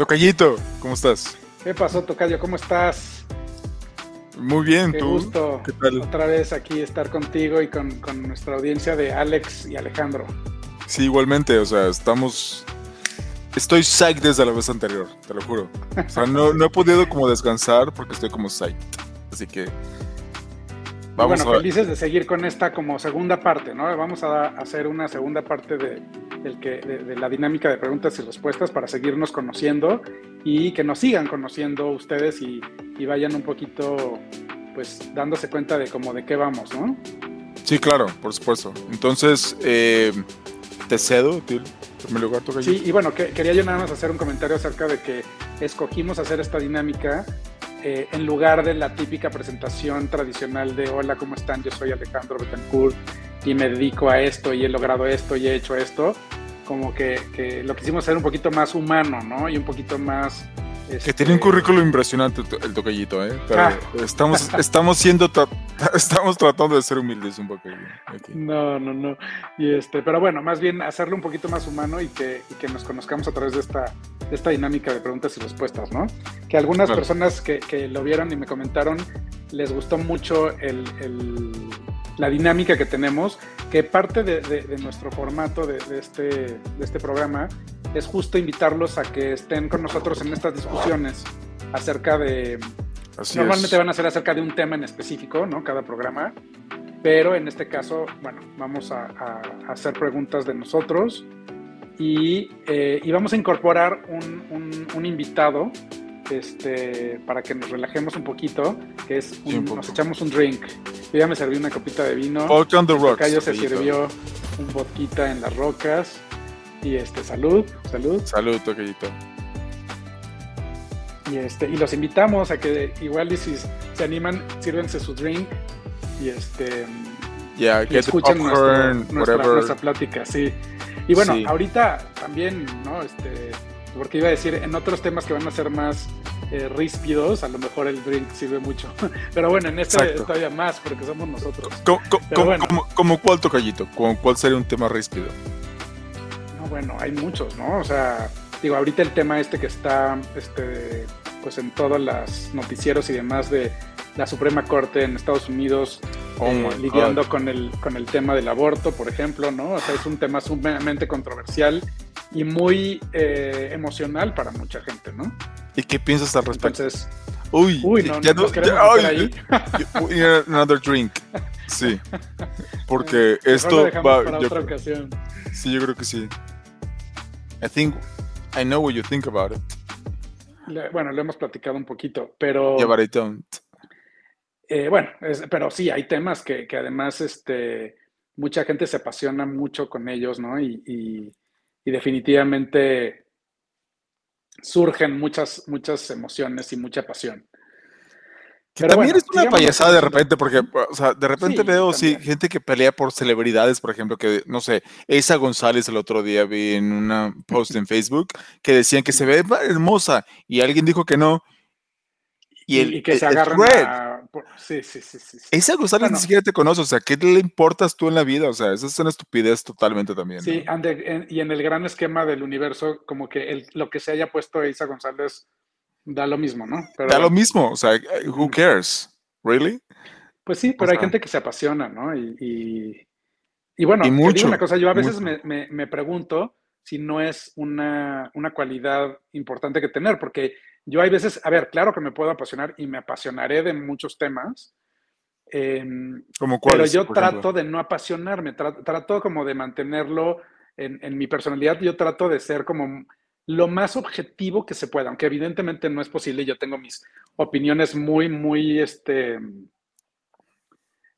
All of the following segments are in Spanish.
Tocayito, ¿cómo estás? ¿Qué pasó, Tocayo? ¿Cómo estás? Muy bien, Qué ¿tú? gusto ¿Qué tal? otra vez aquí estar contigo y con, con nuestra audiencia de Alex y Alejandro. Sí, igualmente, o sea, estamos... Estoy psyched desde la vez anterior, te lo juro. O sea, no, no he podido como descansar porque estoy como psyched. Así que... Vamos bueno, a... felices de seguir con esta como segunda parte, ¿no? Vamos a hacer una segunda parte de, del que, de, de la dinámica de preguntas y respuestas para seguirnos conociendo y que nos sigan conociendo ustedes y, y vayan un poquito, pues, dándose cuenta de cómo de qué vamos, ¿no? Sí, claro, por supuesto. Entonces, eh, te cedo, primer lugar. Sí, y bueno, que- quería yo nada más hacer un comentario acerca de que escogimos hacer esta dinámica eh, en lugar de la típica presentación tradicional de hola, ¿cómo están? Yo soy Alejandro Betancourt y me dedico a esto y he logrado esto y he hecho esto. Como que, que lo quisimos hacer un poquito más humano, ¿no? Y un poquito más... Que este, tiene un currículo impresionante el tocallito, ¿eh? Pero Ah. estamos, estamos siendo, tra- estamos tratando de ser humildes un poco. aquí. No, no, no. Y este, pero bueno, más bien hacerlo un poquito más humano y que, y que nos conozcamos a través de esta, de esta dinámica de preguntas y respuestas, ¿no? Que algunas Claro. personas que, que lo vieron y me comentaron les gustó mucho el, el- la dinámica que tenemos, que parte de, de- de nuestro formato de, de este, de este programa es justo invitarlos a que estén con nosotros en estas discusiones acerca de, Así Normalmente es. van a ser acerca de un tema en específico, ¿no? Cada programa. Pero en este caso, bueno, vamos a, a- a hacer preguntas de nosotros y, eh, y vamos a incorporar un, un- un invitado este, para que nos relajemos un poquito, que es un- nos echamos un drink. Yo ya me serví una copita de vino. Vodka on the rocks. Cayo se sirvió un vodquita en las rocas. Y este, salud, salud. Salud, Tocayito. Y, este, y los invitamos a que igual y si se animan, sírvense su drink y este Yeah, y escuchen popcorn, nuestra, whatever. nuestra plática, sí. Y bueno, Sí. ahorita también, ¿no? Este, porque iba a decir, en otros temas que van a ser más eh, ríspidos, a lo mejor el drink sirve mucho. Pero bueno, en este Exacto. todavía más, porque somos nosotros. ¿Cómo, cómo- bueno. cómo- cómo cuál, Tocayito? ¿Cómo cuál sería un tema ríspido? No, bueno, hay muchos, ¿no? O sea, digo, ahorita el tema este que está, este, pues en todos los noticieros y demás de la Suprema Corte en Estados Unidos Oh eh, lidiando God. con el, con el tema del aborto, por ejemplo, ¿no? O sea, es un tema sumamente controversial y muy eh, emocional para mucha gente, ¿no? ¿Y qué piensas al respecto? Entonces, Uy, uy, no, ya no nos queremos ya- ay, ahí. another drink. Sí. Porque esto va. para yo- otra ocasión. sí, yo creo que sí. I think I know what you think about it. Le- bueno, lo hemos platicado un poquito, pero... Yeah, but I don't. Eh, bueno, es- pero sí, hay temas que, que además este, mucha gente se apasiona mucho con ellos, ¿no? Y, y- y definitivamente surgen muchas, muchas emociones y mucha pasión. Que Pero también bueno, es una payasada de repente, porque, o sea, de repente Sí, veo sí, gente que pelea por celebridades, por ejemplo, que, no sé, Esa González el otro día vi en una post en Facebook que decían que se ve hermosa y alguien dijo que no. Y, Y, el, y que se el agarran thread, a... por- Sí, sí, sí, sí. sí. Esa González Bueno. ni siquiera te conoce, o sea, ¿qué le importas tú en la vida? O sea, esa es una estupidez totalmente también. Sí, the- en- y en el gran esquema del universo, como que el- lo que se haya puesto Isa González da lo mismo, ¿no? Pero Da lo mismo, o sea, who Ujú. cares? ¿Really? Pues sí, pero hay sea. gente que se apasiona, ¿no? Y, y, y bueno, Y te digo mucho, una cosa, yo a veces mucho. me, me- me pregunto si no es una, una cualidad importante que tener, porque yo hay veces, a ver, claro que me puedo apasionar y me apasionaré de muchos temas, em, Como pero cuáles, yo trato ejemplo? de no apasionarme, tra- trato como de mantenerlo en, en mi personalidad, yo trato de ser como lo más objetivo que se pueda, aunque evidentemente no es posible, yo tengo mis opiniones muy, muy, este,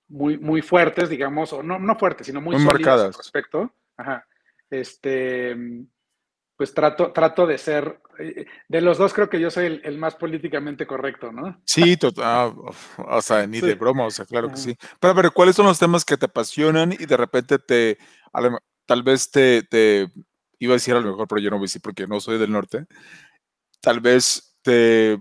muy, muy fuertes, digamos, o no, no fuertes, sino muy, Muy sólidas marcadas. al respecto. Ajá. Este, pues trato, trato de ser, eh, de los dos creo que yo soy el, el más políticamente correcto, ¿no? Sí, total, ah, o sea, ni Sí. de broma, o sea, claro que Ajá. sí. Pero, pero, ¿cuáles son los temas que te apasionan y de repente te, a tal vez te, te, iba a decir a lo mejor, pero yo no voy a decir porque no soy del norte, tal vez te,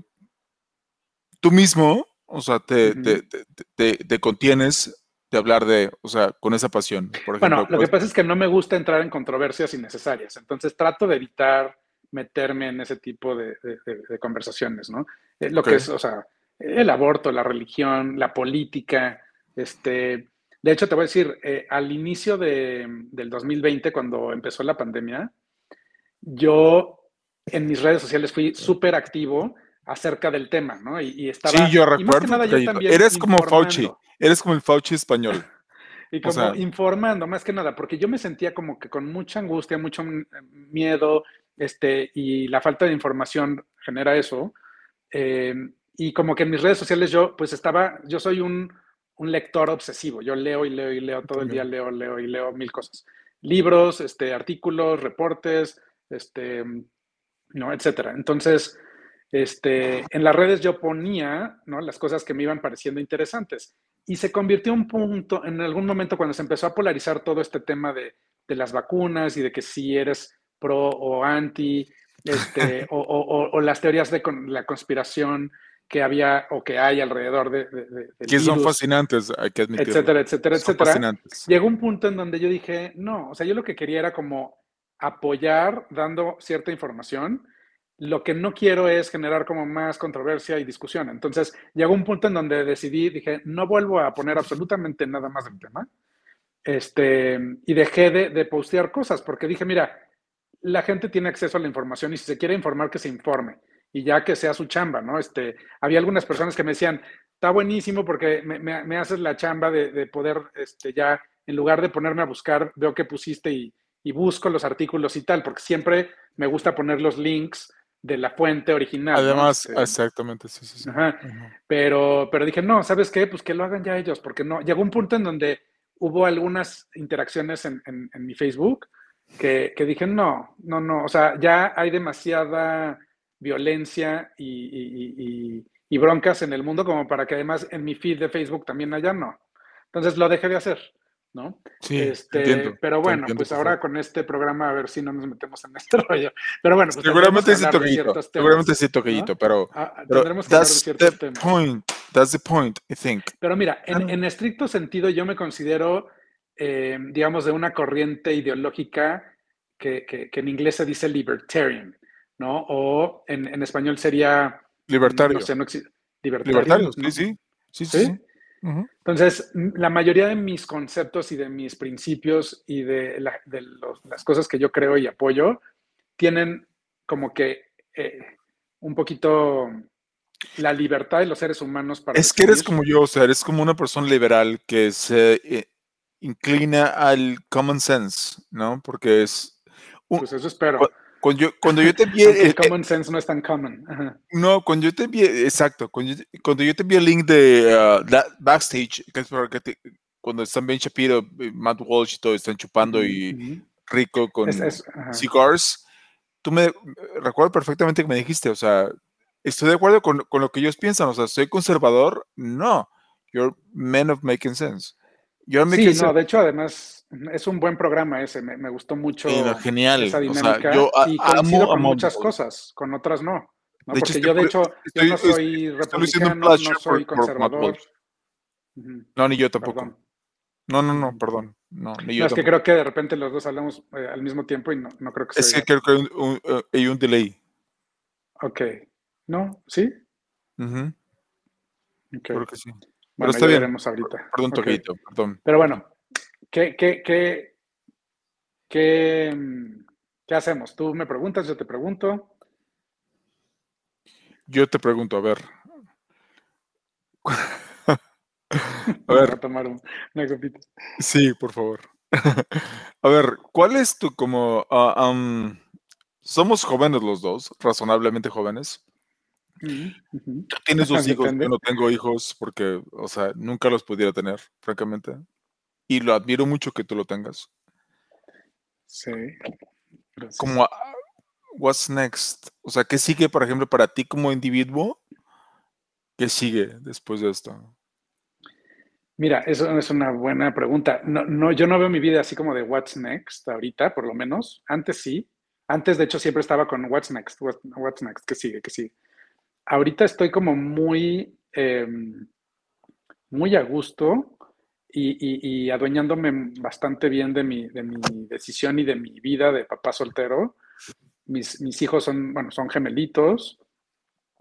tú mismo, o sea, te, Ujú. te, te, te- te contienes de hablar de, o sea, con esa pasión, por ejemplo. Bueno, lo que pues, pasa es que no me gusta entrar en controversias innecesarias, entonces trato de evitar meterme en ese tipo de, conversaciones, ¿no? Eh, lo que es, o sea, el aborto, la religión, la política, este, de hecho, te voy a decir, eh, al inicio del 2020, cuando empezó la pandemia, yo en mis redes sociales fui súper activo acerca del tema, ¿no? Y, estaba... Sí, yo recuerdo. eres como Fauci, eres como el Fauci español. y como informando, más que nada, porque yo me sentía como que con mucha angustia, mucho miedo, este, y la falta de información genera eso. Eh, y como que en mis redes sociales yo, pues estaba, yo soy un un lector obsesivo. Yo leo y leo y leo todo el día, leo, leo y leo mil cosas. Libros, este, artículos, reportes, este, no, etcétera. Entonces, este, en las redes yo ponía ¿no? las cosas que me iban pareciendo interesantes. Y se convirtió un punto, en algún momento cuando se empezó a polarizar todo este tema de, las vacunas y de que si eres pro o anti, este, o, las teorías de la conspiración, que había o que hay alrededor de, de, que son fascinantes, hay que admitirlo. Etcétera, etcétera, etcétera. Llegó un punto en donde yo dije, no, o sea, yo lo que quería era como apoyar dando cierta información. Lo que no quiero es generar como más controversia y discusión. Entonces, llegó un punto en donde decidí, dije, no vuelvo a poner absolutamente nada más del tema. Este, y dejé de, de postear cosas porque dije, mira, la gente tiene acceso a la información y si se quiere informar, que se informe y ya que sea su chamba, ¿no? Este, había algunas personas que me decían, está buenísimo porque me, haces la chamba de, poder, este, ya, en lugar de ponerme a buscar, veo que pusiste y, busco los artículos y tal, porque siempre me gusta poner los links de la fuente original. Además, exactamente, sí, sí, sí. Pero, pero dije, no, ¿sabes qué? Pues que lo hagan ya ellos, porque no. Llegó un punto en donde hubo algunas interacciones en, mi Facebook que, que, dije, no, no, no, o sea, ya hay demasiada violencia y, broncas en el mundo como para que además en mi feed de Facebook también haya, no. Entonces lo dejé de hacer, ¿no? Sí, este, pero bueno, pues ahora con este programa a ver si no nos metemos en este rollo. Pero bueno, pues seguramente sí toquillito, seguramente sí toquillito, pero, ah, tendremos que hablar de ciertos temas. Point, that's the point, I think. Pero mira, en, estricto sentido yo me considero, eh, digamos, de una corriente ideológica que, que, que en inglés se dice libertarian. ¿no? O en, español sería... Libertario. libertario. sí, sí. Sí, sí. Entonces, la mayoría de mis conceptos y de mis principios y de, las cosas que yo creo y apoyo tienen como que eh, un poquito la libertad de los seres humanos para... Es que eres como yo, o sea, eres como una persona liberal que se eh, inclina al common sense, ¿no? Porque es... pues eso espero. Cuando yo, cuando yo te vi... el eh, common sense no es tan common. No, cuando yo te vi... Exacto. Cuando yo, cuando yo te vi el link de uh, Backstage, que es que cuando están Ben Shapiro, Matt Walsh y todo, están chupando y rico con cigars, tú me... Recuerdo perfectamente que me dijiste, o sea, estoy de acuerdo con, con lo que ellos piensan, o sea, ¿soy conservador? No. You're men of making sense. sí, no, de hecho, además es un buen programa ese, me, gustó mucho genial. esa dinámica. yo y coincido con muchas cosas, con otras no. Porque yo, de hecho, yo no soy republicano, no soy conservador. No, ni yo tampoco. No, no, no, perdón. No, ni yo es que creo que de repente los dos hablamos eh, al mismo tiempo y no, no creo que sea. Es que creo que hay un, eh, hay un delay. Ok. ¿No? ¿Sí? Creo que sí. Bueno, Pero está bien. ahorita. Perdón, okay. perdón. Pero bueno, ¿Qué, qué, qué, qué, qué hacemos? Tú me preguntas, yo te pregunto. Yo te pregunto, a ver. a ver. Tomar una copita. Sí, por favor. a ver, ¿cuál es tu como... Uh, somos jóvenes los dos, razonablemente jóvenes. Tú tienes dos hijos, yo no tengo hijos porque, o sea, nunca los pudiera tener, francamente y lo admiro mucho que tú lo tengas. Sí. Como, what's next? O sea, ¿qué sigue, por ejemplo, para ti como individuo? ¿Qué sigue después de esto? Mira, eso es una buena pregunta. No, no, yo no veo mi vida así como de what's next ahorita, por lo menos. Antes sí. Antes, de hecho, siempre estaba con what's next, what's, next, ¿qué sigue, qué sigue? Ahorita estoy como muy, em, muy a gusto y, adueñándome bastante bien de mi, de mi decisión y de mi vida de papá soltero, mis, mis hijos son, bueno, son gemelitos,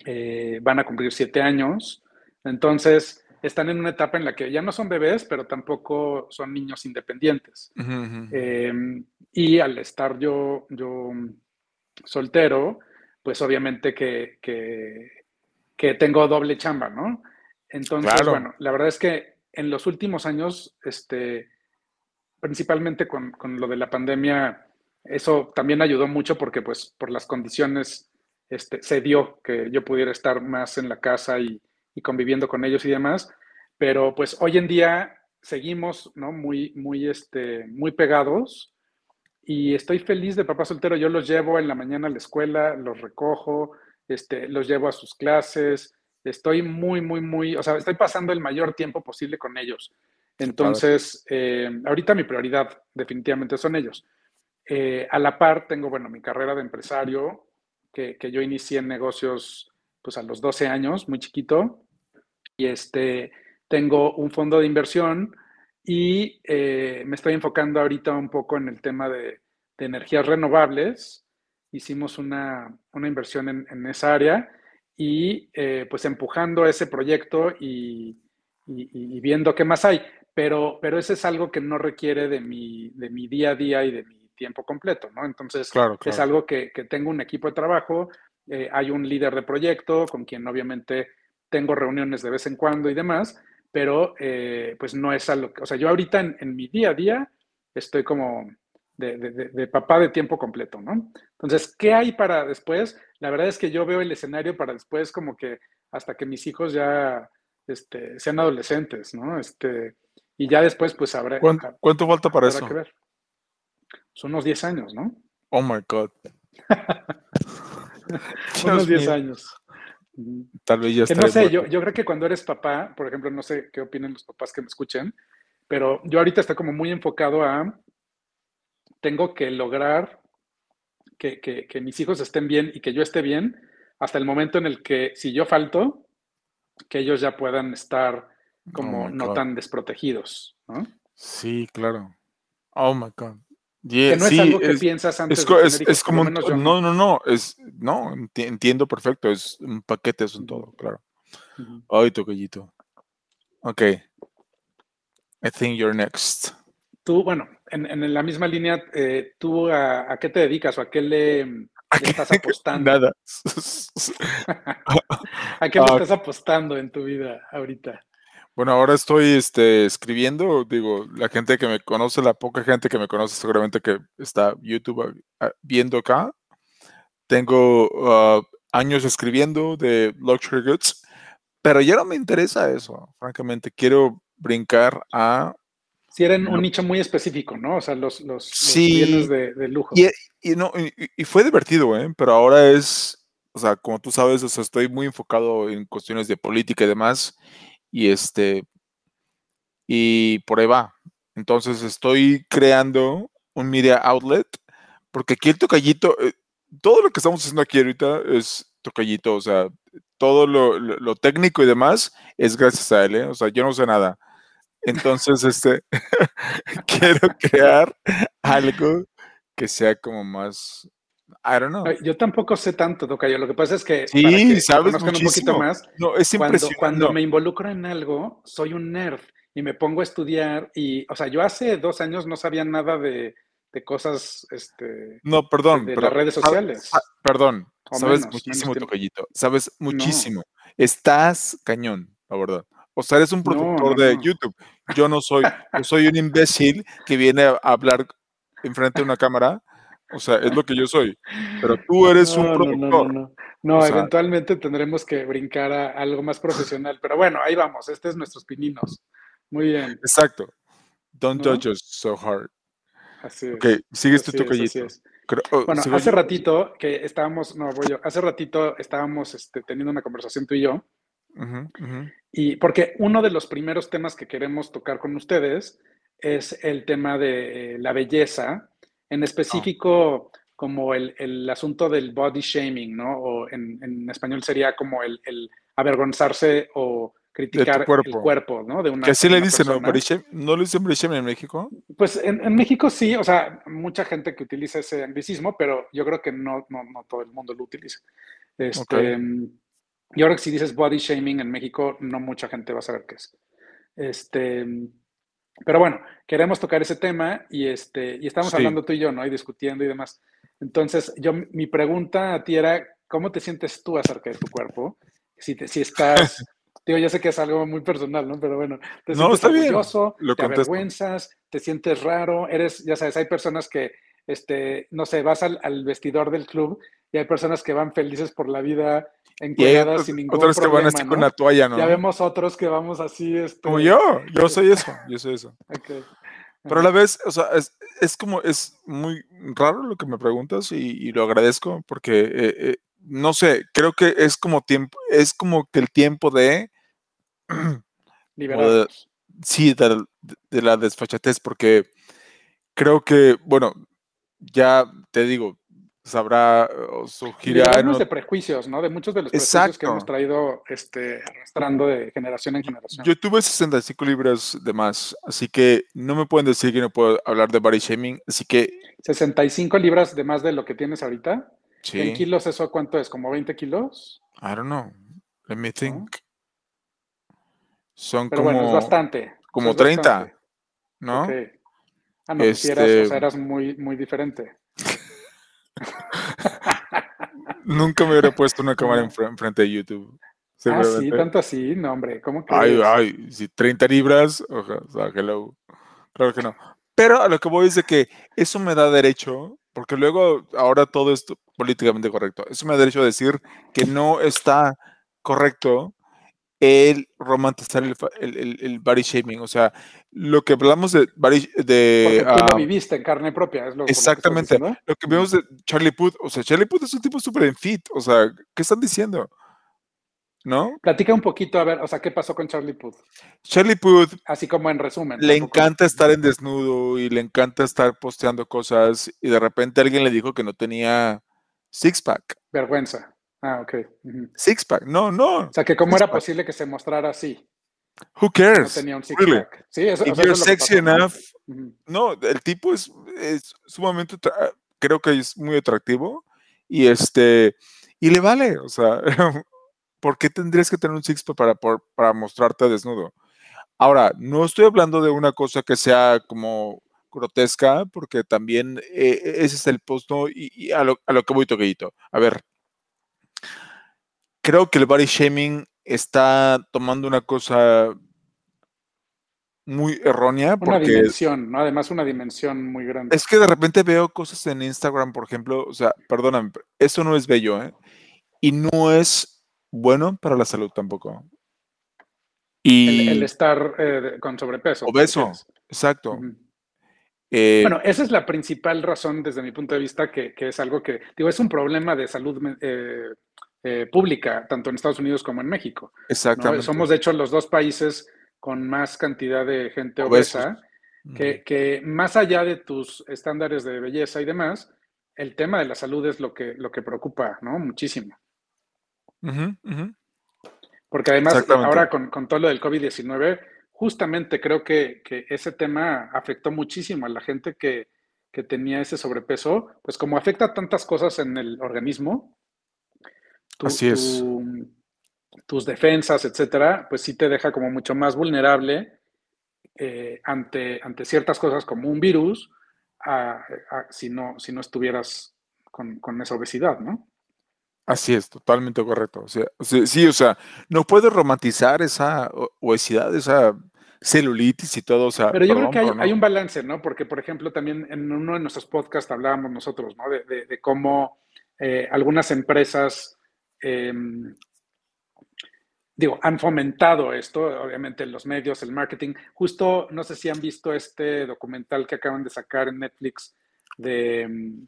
eh, van a cumplir siete años, entonces están en una etapa en la que ya no son bebés, pero tampoco son niños independientes. Eh, y al estar yo, yo soltero, pues obviamente que, que, tengo doble chamba, ¿no? Entonces, bueno, la verdad es que en los últimos años, este, principalmente con, con, lo de la pandemia, eso también ayudó mucho porque pues por las condiciones este, se dio que yo pudiera estar más en la casa y, y, conviviendo con ellos y demás. Pero pues hoy en día seguimos, ¿no? Muy, muy, este, muy pegados y estoy feliz de papá soltero. Yo los llevo en la mañana a la escuela, los recojo, este, los llevo a sus clases. Estoy muy, muy, muy, o sea, estoy pasando el mayor tiempo posible con ellos. Entonces, eh, ahorita mi prioridad definitivamente son ellos. Eh, a la par tengo, bueno, mi carrera de empresario, que, que, yo inicié en negocios pues a los 12 años, muy chiquito, y este, tengo un fondo de inversión y eh, me estoy enfocando ahorita un poco en el tema de, energías renovables. Hicimos una, inversión en, esa área y eh, pues empujando ese proyecto y, viendo qué más hay. Pero, pero ese es algo que no requiere de mi, de mi día a día y de mi tiempo completo, ¿no? Entonces, es algo que, tengo un equipo de trabajo, eh, hay un líder de proyecto con quien obviamente tengo reuniones de vez en cuando y demás, pero eh, pues no es algo, o sea, yo ahorita en, mi día a día estoy como de, papá de tiempo completo, ¿no? Entonces, ¿qué hay para después? La verdad es que yo veo el escenario para después como que hasta que mis hijos ya este, sean adolescentes, ¿no? Este, y ya después pues habrá... ¿Cuánto, ¿cuánto falta para eso? Que ver. Son unos 10 años, ¿no? Oh, my God. unos 10 años. Tal vez ya está. no sé, yo, yo creo que cuando eres papá, por ejemplo, no sé qué opinan los papás que me escuchen, pero yo ahorita estoy como muy enfocado a, tengo que lograr que, que, mis hijos estén bien y que yo esté bien hasta el momento en el que si yo falto, que ellos ya puedan estar como oh no tan desprotegidos, ¿no? Sí, claro. Oh my God que no es algo que piensas antes es, de es, como un, no, no, no, es, no, entiendo perfecto, es un paquete, es un todo, claro. Ay, tu gallito. Ok. I think you're next. Tú, bueno, en, en la misma línea, eh, ¿tú a, a, qué te dedicas o a qué le, le estás apostando? Nada. ¿A qué le ah, estás apostando en tu vida ahorita? Bueno, ahora estoy este, escribiendo, digo, la gente que me conoce, la poca gente que me conoce seguramente que está YouTube ah, viendo acá. Tengo ah, años escribiendo de luxury goods, pero ya no me interesa eso, francamente. Quiero brincar a... Si eran un nicho muy específico, ¿no? O sea, los, los, bienes de, lujo. Y, no, y, fue divertido, ¿eh? Pero ahora es, o sea, como tú sabes, o sea, estoy muy enfocado en cuestiones de política y demás y este, y por ahí va. Entonces estoy creando un media outlet, porque aquí el tocallito, eh, todo lo que estamos haciendo aquí ahorita es tocallito, o sea, todo lo, técnico y demás es gracias a él, ¿eh? o sea, yo no sé nada. Entonces, este, quiero crear algo que sea como más I don't know. Yo tampoco sé tanto, Tocayo. Lo que pasa es que, sí, sabes un poquito más, no, es cuando, cuando me involucro en algo, soy un nerd y me pongo a estudiar y, o sea, yo hace dos años no sabía nada de, de cosas, este... No, perdón. De, las redes sociales. perdón, sabes muchísimo, Tocayito. Sabes muchísimo. Estás cañón, la verdad. O sea, eres un productor de YouTube. Yo no soy, yo soy un imbécil que viene a hablar enfrente de una cámara o sea, es lo que yo soy. Pero tú eres un productor. No, no, eventualmente tendremos que brincar a algo más profesional. Pero bueno, ahí vamos. Este es nuestros pininos. Muy bien. Exacto. Don't judge us so hard. Así es. Ok, sigues tu tocallito. Oh, bueno, hace ratito que estábamos, no, voy yo, hace ratito estábamos este, teniendo una conversación tú y yo. Y porque uno de los primeros temas que queremos tocar con ustedes es el tema de la belleza en específico, como el, el, asunto del body shaming, ¿no? O en, en español sería como el, el, avergonzarse o criticar el cuerpo, ¿no? De una, que así le dicen, ¿no? ¿No le dicen body shaming en México? Pues en, México sí, o sea, mucha gente que utiliza ese anglicismo, pero yo creo que no, no, no todo el mundo lo utiliza. Este, Yo creo que si dices body shaming en México, no mucha gente va a saber qué es. Este, pero bueno, queremos tocar ese tema y, este, y estamos hablando tú y yo, ¿no? Y discutiendo y demás. Entonces, yo, mi pregunta a ti era, ¿cómo te sientes tú acerca de tu cuerpo? Si, te, si estás, digo, ya sé que es algo muy personal, ¿no? Pero bueno, te no, sientes orgulloso, te avergüenzas, te sientes raro, eres, ya sabes, hay personas que, este, no sé, vas al, al vestidor del club y hay personas que van felices por la vida encuadradas sin ningún otros problema. Otros que van así con la toalla, ¿no? Ya vemos otros que vamos así. Este... Como yo, yo soy eso, yo soy eso. Okay. Pero a la vez, o sea, es, es, como, es muy raro lo que me preguntas y, y lo agradezco porque, eh, eh, no sé, creo que es como tiempo, es como que el tiempo de... Liberar. Sí, de, de la desfachatez, porque creo que, bueno, ya te digo, sabrá o surgirá. de prejuicios, ¿no? De muchos de los prejuicios que hemos traído este, arrastrando de generación en generación. Yo tuve 65 libras de más, así que no me pueden decir que no puedo hablar de body shaming, así que... 65 libras de más de lo que tienes ahorita. Sí. ¿En kilos eso cuánto es? ¿Como 20 kilos? I don't know. Let me think. Son Pero como... bueno, es bastante. Como 30, ¿no? Ah, no, este... o sea, eras muy, muy diferente. Nunca me hubiera puesto una cámara enfrente de YouTube. Ah, sí, tanto así, no, hombre, ¿cómo que? Ay, ay, si 30 libras, o sea, hello. Claro que no. Pero a lo que voy es de que eso me da derecho, porque luego ahora todo es políticamente correcto. Eso me da derecho a decir que no está correcto el romantizar el, el, el, body shaming. O sea, lo que hablamos de body, de Porque tú lo viviste en carne propia, es lo Exactamente. Lo que, lo que vemos de Charlie Puth, o sea, Charlie Puth es un tipo súper en fit. O sea, ¿qué están diciendo? ¿No? Platica un poquito, a ver, o sea, ¿qué pasó con Charlie Puth? Charlie Puth. Así como en resumen. Le encanta estar en desnudo y le encanta estar posteando cosas y de repente alguien le dijo que no tenía six pack. Vergüenza. Ah, ok. Six pack, no, no. O sea, que cómo era posible que se mostrara así. Who cares? No tenía un six pack. Sí, eso, If you're sexy enough. No, el tipo es, es sumamente, creo que es muy atractivo y este, y le vale, o sea, ¿por qué tendrías que tener un six pack para, para mostrarte desnudo? Ahora, no estoy hablando de una cosa que sea como grotesca, porque también eh, ese es el post, Y, a, lo, a, lo, que voy toquito. A ver, creo que el body shaming está tomando una cosa muy errónea. Una dimensión, ¿no? Además, una dimensión muy grande. Es que de repente veo cosas en Instagram, por ejemplo, o sea, perdóname, eso no es bello, ¿eh? Y no es bueno para la salud tampoco. Y el, estar eh, con sobrepeso. Obeso, exacto. Eh, bueno, esa es la principal razón desde mi punto de vista, que, que es algo que, digo, es un problema de salud eh, eh, pública, tanto en Estados Unidos como en México. Exactamente. Somos, de hecho, los dos países con más cantidad de gente obesa, que, que, más allá de tus estándares de belleza y demás, el tema de la salud es lo que, lo que preocupa, ¿no? Muchísimo. Porque además, ahora con, con, todo lo del COVID-19, justamente creo que, que, ese tema afectó muchísimo a la gente que, que tenía ese sobrepeso, pues como afecta tantas cosas en el organismo, Así es. tus defensas, etcétera, pues sí te deja como mucho más vulnerable eh, ante, ante ciertas cosas como un virus, si, no, si no estuvieras con, esa obesidad, ¿no? Así es, totalmente correcto. O sea, sí, o sea, no puedes romantizar esa obesidad, esa celulitis y todo. O sea, pero yo creo que hay, un balance, ¿no? Porque, por ejemplo, también en uno de nuestros podcasts hablábamos nosotros, ¿no? De, cómo eh, algunas empresas Em, digo, han fomentado esto, obviamente los medios, el marketing. Justo, no sé si han visto este documental que acaban de sacar en Netflix de, em,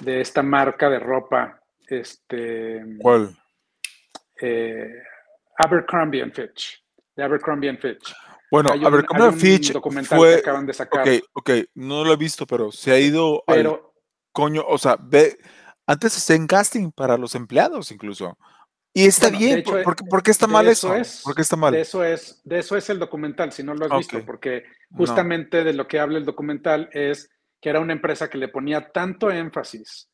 de esta marca de ropa. Este, ¿Cuál? Eh, Abercrombie and Fitch. De Abercrombie and Fitch. Bueno, Abercrombie and Fitch documental fue, que acaban de sacar. Ok, ok, no lo he visto, pero se ha ido pero, coño, o sea, ve, antes hacían casting para los empleados incluso. Y está bien, ¿por, qué está mal eso? Es, ¿Por qué está mal? De eso, es, de eso es el documental, si no lo has visto, porque justamente de lo que habla el documental es que era una empresa que le ponía tanto énfasis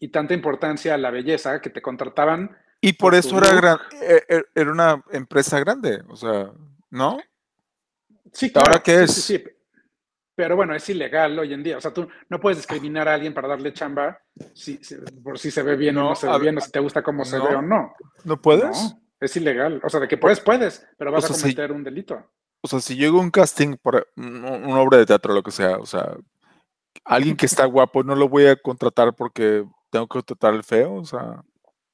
y tanta importancia a la belleza que te contrataban. Y por, eso era, gran, e, e, era una empresa grande, o sea, ¿no? Sí, claro. ¿Ahora qué es? Sí, sí, Pero bueno, es ilegal hoy en día. O sea, tú no puedes discriminar a alguien para darle chamba si, por si se ve bien o no se ve bien, o si te gusta cómo se ve o no. ¿No puedes? es ilegal. O sea, de que puedes, puedes, pero vas a cometer un delito. O sea, si llego a un casting por una obra de teatro o lo que sea, o sea, alguien que está guapo no lo voy a contratar porque tengo que contratar al feo, o sea,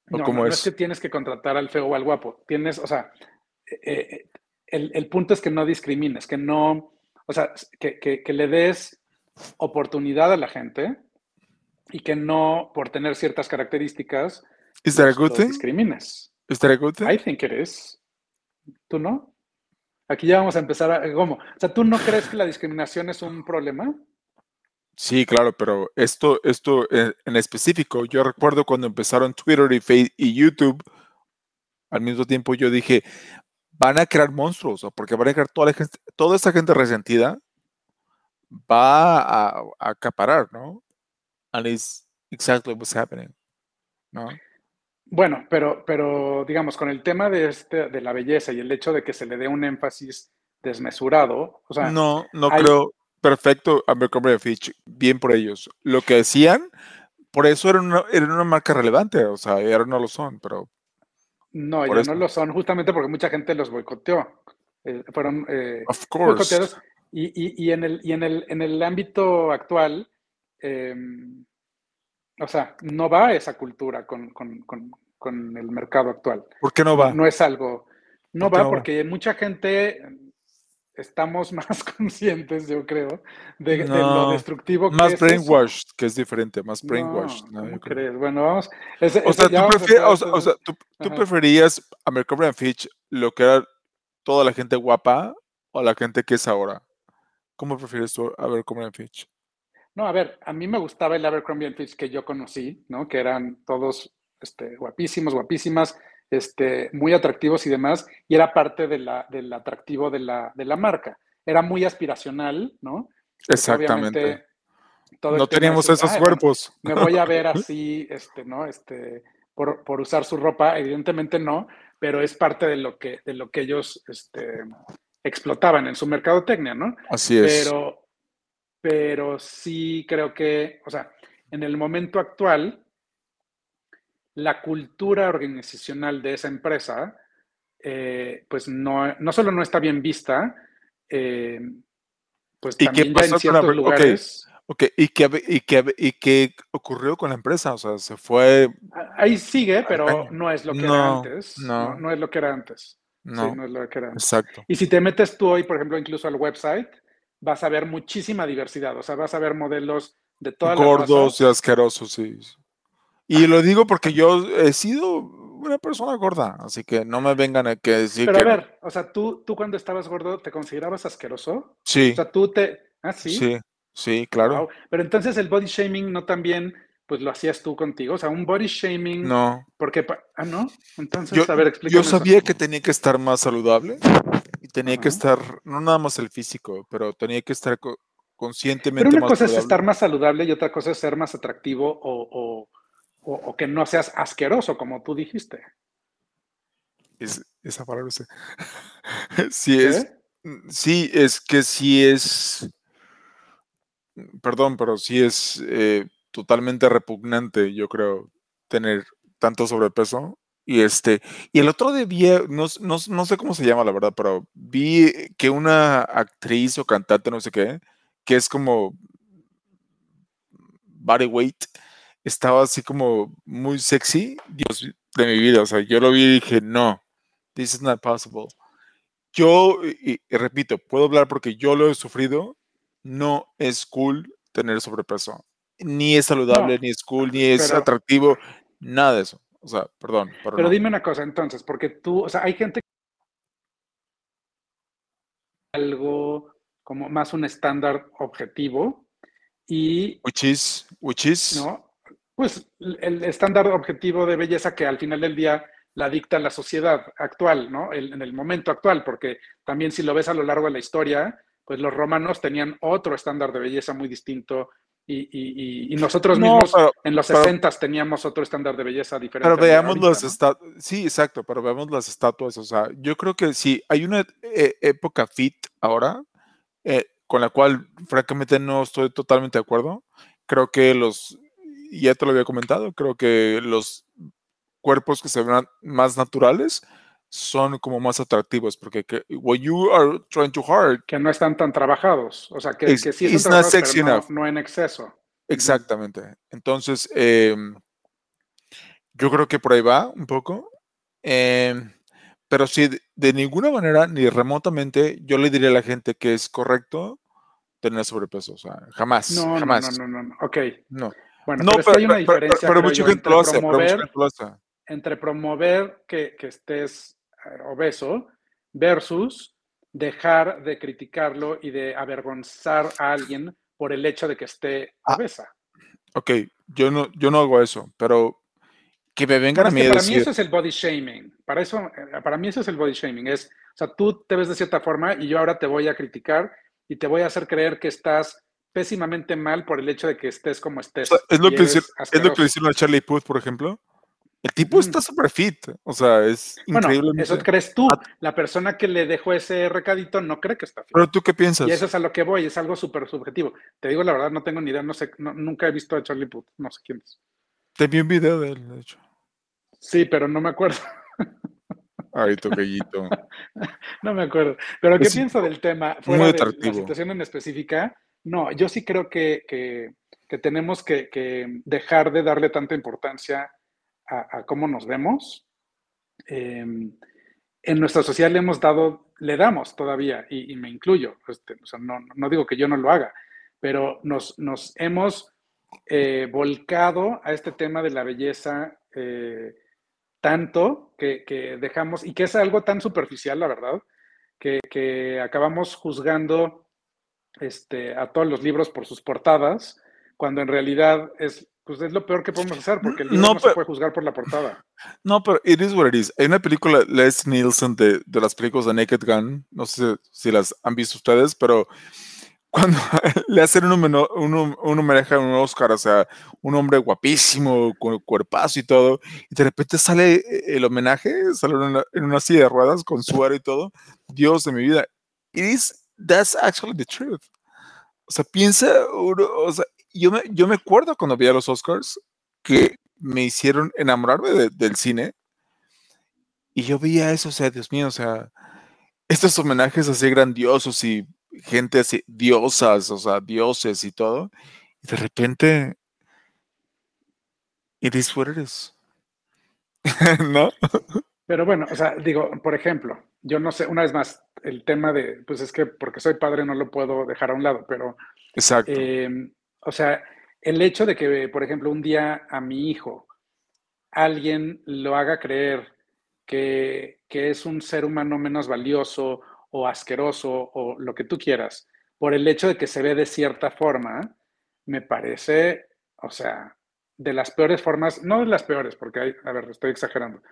no, no, es? que tienes que contratar al feo o al guapo. Tienes, o sea, eh, eh, el, punto es que no discrimines, que no, o sea, que, le des oportunidad a la gente y que no por tener ciertas características ¿Es that a discrimines. ¿Es that a good I think it is. ¿Tú no? Aquí ya vamos a empezar a, ¿cómo? O sea, ¿tú no crees que la discriminación es un problema? Sí, claro, pero esto, esto en específico, yo recuerdo cuando empezaron Twitter y, Facebook y YouTube, al mismo tiempo yo dije, van a crear monstruos, porque van a crear toda la gente, toda esta gente resentida va a, acaparar, ¿no? And it's exactly what's happening, ¿no? Bueno, pero, pero digamos, con el tema de, este, de la belleza y el hecho de que se le dé un énfasis desmesurado, o sea... No, no creo, perfecto Abercrombie Fitch, bien por ellos. Lo que decían, por eso era una, era una marca relevante, o sea, ahora no lo son, pero... No, ya no lo son, justamente porque mucha gente los boicoteó. Eh, fueron eh, boicoteados. Y, y, y, en el, y en, el, en el ámbito actual, em, o sea, no va esa cultura con, con, con, con, el mercado actual. ¿Por qué no va? No, es algo. No va porque mucha gente estamos más conscientes, yo creo, de, lo destructivo que más brainwashed, que es diferente, más brainwashed. No, crees? Bueno, vamos. o, sea, tú, preferías a Mercury Fitch lo que era toda la gente guapa o la gente que es ahora? ¿Cómo prefieres tú a Abercrombie Fitch? No, a ver, a mí me gustaba el Abercrombie Fitch que yo conocí, ¿no? Que eran todos este, guapísimos, guapísimas, este, muy atractivos y demás, y era parte de la, del atractivo de la, de la marca. Era muy aspiracional, ¿no? Exactamente. no teníamos esos cuerpos. me voy a ver así, este, ¿no? Este, por, por, usar su ropa, evidentemente no, pero es parte de lo que, de lo que ellos este, explotaban en su mercadotecnia, ¿no? Así es. Pero, pero sí creo que, o sea, en el momento actual, la cultura organizacional de esa empresa, eh, pues no, no solo no está bien vista, eh, pues también ya en ciertos lugares. Ok, ¿Y, qué, y, qué, ¿y qué ocurrió con la empresa? O sea, se fue. Ahí sigue, pero no es lo que era antes. No. no. es lo que era antes. No. no es lo que era antes. Exacto. Y si te metes tú hoy, por ejemplo, incluso al website, vas a ver muchísima diversidad. O sea, vas a ver modelos de todas las Gordos y asquerosos, sí. Y lo digo porque yo he sido una persona gorda, así que no me vengan a que decir Pero a ver, o sea, ¿tú, tú cuando estabas gordo te considerabas asqueroso? Sí. O sea, tú te... Ah, sí. Sí, sí, claro. Pero entonces el body shaming no también, pues lo hacías tú contigo. O sea, un body shaming... No. Porque... Ah, ¿no? Entonces, a ver, explícame Yo sabía que tenía que estar más saludable y tenía que estar, no nada más el físico, pero tenía que estar conscientemente Pero una cosa es estar más saludable y otra cosa es ser más atractivo o o, que no seas asqueroso, como tú dijiste. Es, esa palabra sí, sí es. Sí, es que sí es. Perdón, pero sí es eh, totalmente repugnante, yo creo, tener tanto sobrepeso. Y este, y el otro día, no, no, no sé cómo se llama, la verdad, pero vi que una actriz o cantante, no sé qué, que es como body weight, estaba así como muy sexy, Dios de mi vida. O sea, yo lo vi y dije, no, this is not possible. Yo, y, repito, puedo hablar porque yo lo he sufrido, no es cool tener sobrepeso. Ni es saludable, ni es cool, ni es atractivo, nada de eso. O sea, perdón. Pero, dime una cosa entonces, porque tú, o sea, hay gente algo como más un estándar objetivo y... Which is, which is... ¿no? Pues el estándar objetivo de belleza que al final del día la dicta la sociedad actual, ¿no? en el momento actual, porque también si lo ves a lo largo de la historia, pues los romanos tenían otro estándar de belleza muy distinto y, nosotros mismos en los 60 teníamos otro estándar de belleza diferente. Pero veamos las estatuas, sí, exacto, pero veamos las estatuas, o sea, yo creo que sí, hay una eh, época fit ahora, eh, con la cual francamente no estoy totalmente de acuerdo. Creo que los, ya te lo había comentado, creo que los cuerpos que se ven más naturales son como más atractivos porque que, what you are trying to hard que no están tan trabajados o sea que, que sí están trabajados, no, en exceso. Exactamente. Entonces em, yo creo que por ahí va un poco em, pero si de, ninguna manera ni remotamente yo le diría a la gente que es correcto tener sobrepeso o sea jamás no jamás no no no, no. ok. No bueno no, pero, hay una diferencia pero, pero mucha gente lo hace entre promover que, que estés eh, obeso versus dejar de criticarlo y de avergonzar a alguien por el hecho de que esté ah, obesa. Ok, yo no, yo no hago eso, pero que me vengan a mí Para mí eso es el body shaming. Para, eso, eh, para mí eso es el body shaming. Es, o sea, tú te ves de cierta forma y yo ahora te voy a criticar y te voy a hacer creer que estás pésimamente mal por el hecho de que estés como estés. es, lo que es lo que hicieron a Charlie Puth, por ejemplo. El tipo está súper fit, o sea, es bueno, Eso crees tú. La persona que le dejó ese recadito no cree que está fit. Pero tú qué piensas? Y eso es a lo que voy, es algo súper subjetivo. Te digo la verdad, no tengo ni idea, no sé, nunca he visto a Charlie Puth, no sé quién es. Te vi un video de él, de hecho. Sí, pero no me acuerdo. Ay, toquellito. no me acuerdo. Pero ¿qué pienso del tema? Fuera muy de la situación en específica, no, yo sí creo que, que, tenemos que, dejar de darle tanta importancia a, cómo nos vemos. Em, en nuestra sociedad le hemos dado, le damos todavía, y, me incluyo, este, no, digo que yo no lo haga, pero nos, nos hemos eh, volcado a este tema de la belleza eh, tanto que, dejamos, y que es algo tan superficial, la verdad, que, acabamos juzgando este, a todos los libros por sus portadas, cuando en realidad es pues es lo peor que podemos hacer, porque el libro no, se puede juzgar por la portada. No, pero it is what it is. Hay una película, Les Nielsen, de, de las películas de Naked Gun, no sé si las han visto ustedes, pero cuando le hacen un, un, un, homenaje a un Oscar, o sea, un hombre guapísimo, con cuerpazo y todo, y de repente sale el homenaje, sale en una, en una silla de ruedas con suero y todo, Dios de mi vida. It is, that's actually the truth. O sea, piensa, o sea, yo me, yo me acuerdo cuando vi a los Oscars que me hicieron enamorarme del cine. Y yo veía eso, o sea, Dios mío, o sea, estos homenajes así grandiosos y gente así, diosas, o sea, dioses y todo. Y de repente, it is what it. ¿No? Pero bueno, o sea, digo, por ejemplo, yo no sé, una vez más, el tema de, pues es que porque soy padre no lo puedo dejar a un lado, pero Exacto. Em, o sea, el hecho de que, por ejemplo, un día a mi hijo alguien lo haga creer que, es un ser humano menos valioso o asqueroso o lo que tú quieras, por el hecho de que se ve de cierta forma, me parece, o sea, de las peores formas, no de las peores, porque hay, a ver, estoy exagerando,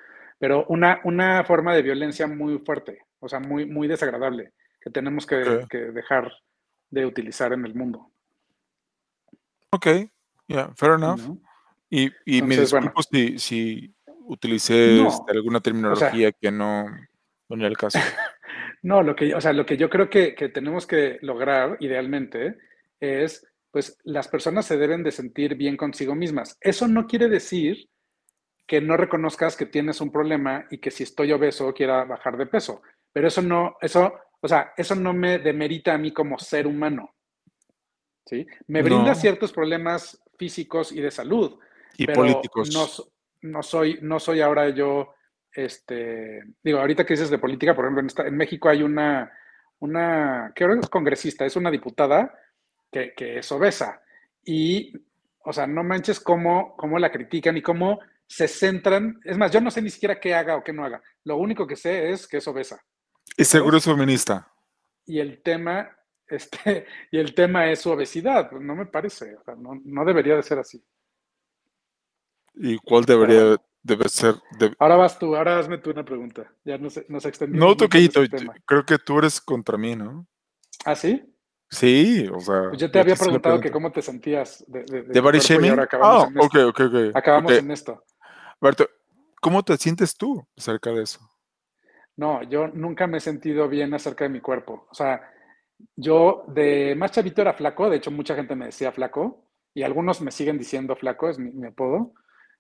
pero una, una forma de violencia muy fuerte, o sea, muy, muy desagradable, que tenemos que dejar de utilizar en el mundo. Ok, yeah, fair enough. Y, y me disculpo si, si, utilicé este, alguna terminología que no, no era el caso. no, lo que, o sea, lo que yo creo que, que, tenemos que lograr idealmente es, pues, las personas se deben de sentir bien consigo mismas. Eso no quiere decir que no reconozcas que tienes un problema y que si estoy obeso quiera bajar de peso. Pero eso no, eso, o sea, eso no me demerita a mí como ser humano. Me brinda ciertos problemas físicos y de salud. Y políticos. No, soy, no soy ahora yo, este, digo, ahorita que dices de política, por ejemplo, en, México hay una, una, que ahora es congresista, es una diputada que, es obesa. Y, o sea, no manches cómo, cómo la critican y cómo se centran. Es más, yo no sé ni siquiera qué haga o qué no haga. Lo único que sé es que es obesa. Y seguro es feminista. Y el tema este, y el tema es su obesidad, no me parece, no, debería de ser así. ¿Y cuál debería, debe ser. Ahora vas tú, ahora hazme tú una pregunta. Ya nos, nos extendimos. No, Toquillito, creo que tú eres contra mí, ¿no? ¿Ah, sí? Sí, o sea. Pues yo te había preguntado que cómo te sentías de, de, de, body shaming. Ah, ok, ok, ok. Acabamos en esto. Berto, ¿cómo te sientes tú acerca de eso? No, yo nunca me he sentido bien acerca de mi cuerpo. O sea, yo de más chavito era flaco, de hecho mucha gente me decía flaco y algunos me siguen diciendo flaco, es mi, apodo.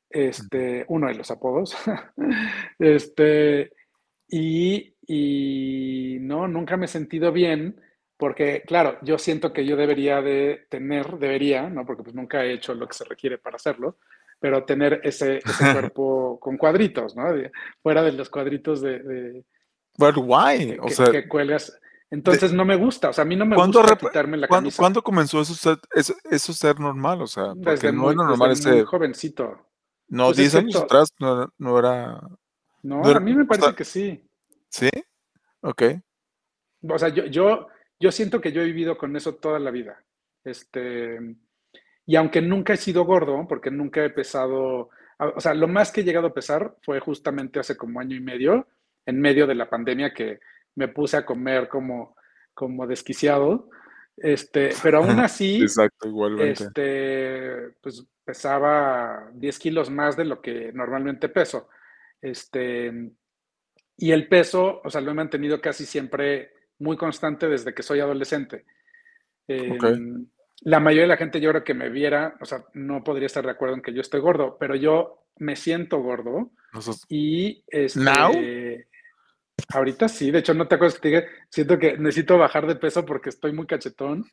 Este, uno de los apodos. este, y, y no, nunca me he sentido bien porque, claro, yo siento que yo debería de tener, debería, ¿no? Porque pues nunca he hecho lo que se requiere para hacerlo, pero tener ese, cuerpo con cuadritos, ¿no? fuera de los cuadritos de... de But why? o sea, que cuelgas. Entonces no me gusta, o sea, a mí no me gusta quitarme la camisa. ¿Cuándo comenzó eso ser, eso, ser normal? O sea, desde no muy, era normal desde muy jovencito. No, 10 pues años atrás no, no, era... No, a mí me parece que sí. ¿Sí? Ok. O sea, yo, yo, yo siento que yo he vivido con eso toda la vida. Este, y aunque nunca he sido gordo, porque nunca he pesado, o sea, lo más que he llegado a pesar fue justamente hace como año y medio, en medio de la pandemia que me puse a comer como, como desquiciado. Este, pero aún así, Exacto, igualmente. Este, pues pesaba 10 kilos más de lo que normalmente peso. Este, y el peso, o sea, lo he mantenido casi siempre muy constante desde que soy adolescente. Em, la mayoría de la gente yo creo que me viera, o sea, no podría estar de acuerdo en que yo estoy gordo, pero yo me siento gordo. Y este, Ahorita sí, de hecho no te acuerdas que te dije, siento que necesito bajar de peso porque estoy muy cachetón.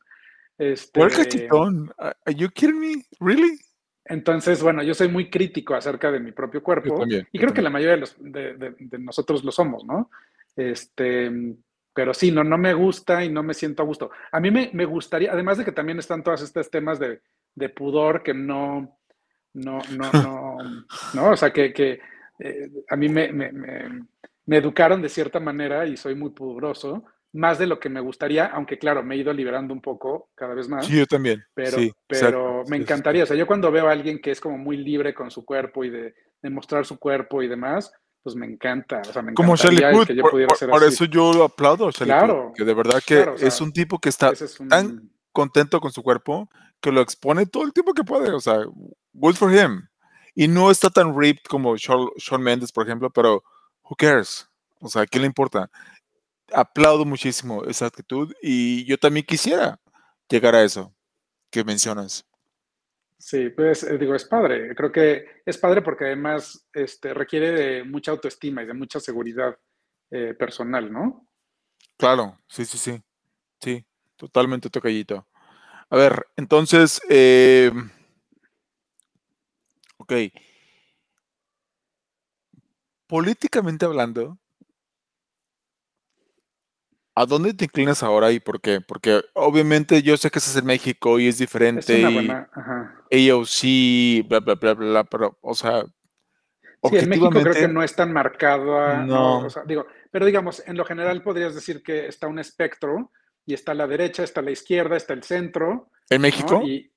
Este, ¿Cuál cachetón? ¿Are you kidding me? ¿Really? Entonces, bueno, yo soy muy crítico acerca de mi propio cuerpo y creo que la mayoría de, los, de, nosotros lo somos, ¿no? Este, pero sí, no, no me gusta y no me siento a gusto. A mí me, me gustaría, además de que también están todos estos temas de, pudor que no, no, no, no, no, o sea, que, que eh, a mí me, me, me, educaron de cierta manera y soy muy pudoroso, más de lo que me gustaría, aunque claro, me he ido liberando un poco cada vez más. Sí, yo también. Pero, pero me encantaría, o sea, yo cuando veo a alguien que es como muy libre con su cuerpo y de, de mostrar su cuerpo y demás, pues me encanta. O sea, me Como Shelly Wood, por, eso yo lo aplaudo, Shelly claro, que de verdad que es un tipo que está tan contento con su cuerpo que lo expone todo el tiempo que puede. O sea, good for him. Y no está tan ripped como Shawn, Mendes, por ejemplo, pero who cares? O sea, ¿qué le importa? Aplaudo muchísimo esa actitud y yo también quisiera llegar a eso que mencionas. Sí, pues eh, digo, es padre. Creo que es padre porque además este, requiere de mucha autoestima y de mucha seguridad eh, personal, ¿no? Claro, sí, sí, sí. Sí, totalmente tocallito. A ver, entonces, eh, ok. Políticamente hablando, ¿A dónde te inclinas ahora y por qué? Porque obviamente yo sé que estás en México y es diferente. Es una buena, AOC, bla, bla, bla, bla, pero, o sea. Sí, en México creo que no es tan marcado. No. digo, pero digamos, en lo general podrías decir que está un espectro y está la derecha, está la izquierda, está el centro. ¿En México? Y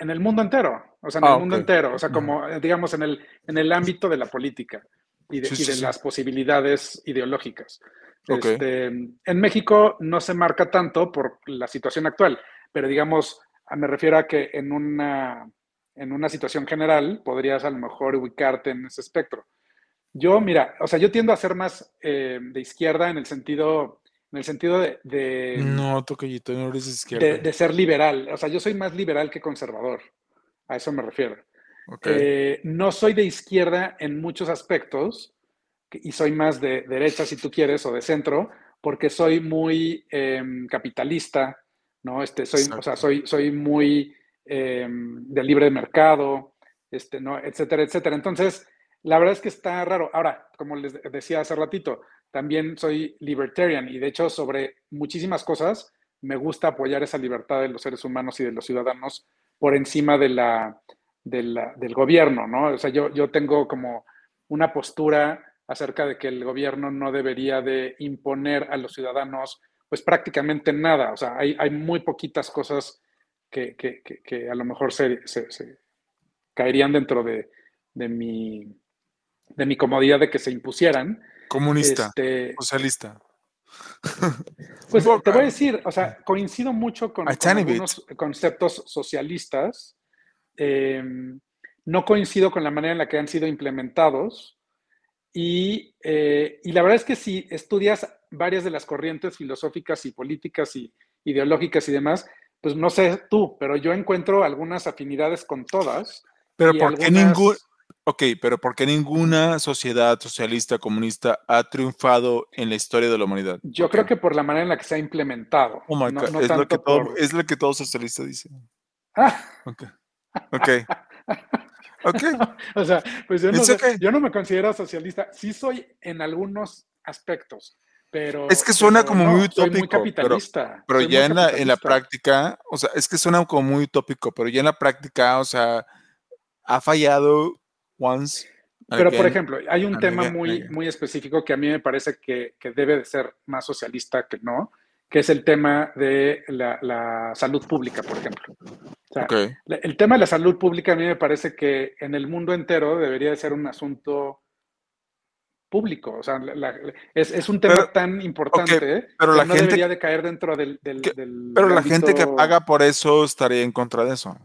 en el mundo entero, o sea, en el ah, mundo entero, o sea, como digamos en el, en el ámbito de la política y de, y de las posibilidades ideológicas. Este, en México no se marca tanto por la situación actual, pero digamos, me refiero a que en una, en una situación general podrías a lo mejor ubicarte en ese espectro. Yo, mira, o sea, yo tiendo a ser más eh, de izquierda en el sentido, en el sentido de... no, Toquillito, no eres izquierda. De, ser liberal. O sea, yo soy más liberal que conservador. A eso me refiero. Eh, no soy de izquierda en muchos aspectos, y soy más de derecha, si tú quieres, o de centro, porque soy muy em, capitalista, ¿no? Este, soy, o sea, soy, soy muy em, de libre mercado, este, ¿no? Etcétera, etcétera. Entonces, la verdad es que está raro. Ahora, como les decía hace ratito, también soy libertarian y de hecho sobre muchísimas cosas me gusta apoyar esa libertad de los seres humanos y de los ciudadanos por encima de la, del gobierno, ¿no? O sea, yo, yo tengo como una postura acerca de que el gobierno no debería de imponer a los ciudadanos pues prácticamente nada. O sea, hay, hay muy poquitas cosas que, que, que, a lo mejor se, se, caerían dentro de, de, mi, de mi comodidad de que se impusieran. Comunista, este, socialista. Pues te voy a decir, o sea, coincido mucho con, algunos conceptos socialistas. Em, no coincido con la manera en la que han sido implementados. Y, eh, y, la verdad es que si estudias varias de las corrientes filosóficas y políticas y ideológicas y demás, pues no sé tú, pero yo encuentro algunas afinidades con todas. Pero ¿por qué ningún, Ok, pero ¿por qué ninguna sociedad socialista comunista ha triunfado en la historia de la humanidad? Yo creo que por la manera en la que se ha implementado. Oh my God. es, lo que todo, es, lo que todo, socialista dice. Ah. Ok. Ok. ok. o sea, pues yo no, yo no me considero socialista. Sí soy en algunos aspectos. Pero, es que suena como muy utópico. Muy capitalista. Pero, ya en la, en la, práctica, o sea, es que suena como muy utópico, pero ya en la práctica, o sea, ha fallado once. Pero, por ejemplo, hay un tema muy, muy específico que a mí me parece que, debe de ser más socialista que no, que es el tema de la, salud pública, por ejemplo. El tema de la salud pública a mí me parece que en el mundo entero debería de ser un asunto público. O sea, es, un tema tan importante pero que la no gente, debería de caer dentro del... pero la gente que paga por eso estaría en contra de eso.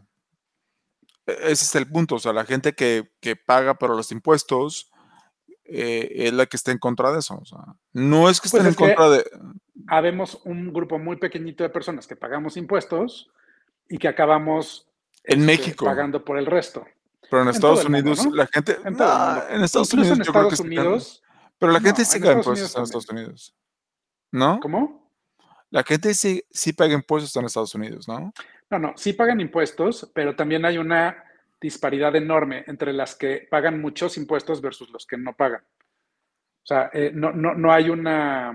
E-, ese es el punto, o sea, la gente que, paga por los impuestos eh, es la que está en contra de eso. O sea, no es que pues estén en contra de... Habemos un grupo muy pequeñito de personas que pagamos impuestos y que acabamos en este, México pagando por el resto. Pero en, Estados Unidos la gente... En, Estados Unidos, en Estados Unidos pero la gente sí paga impuestos en Estados Unidos. ¿No? ¿Cómo? La gente sí, sí paga impuestos en Estados Unidos, ¿no? No, no, sí pagan impuestos, pero también hay una disparidad enorme entre las que pagan muchos impuestos versus los que no pagan. O sea, eh, no, no, no, hay una,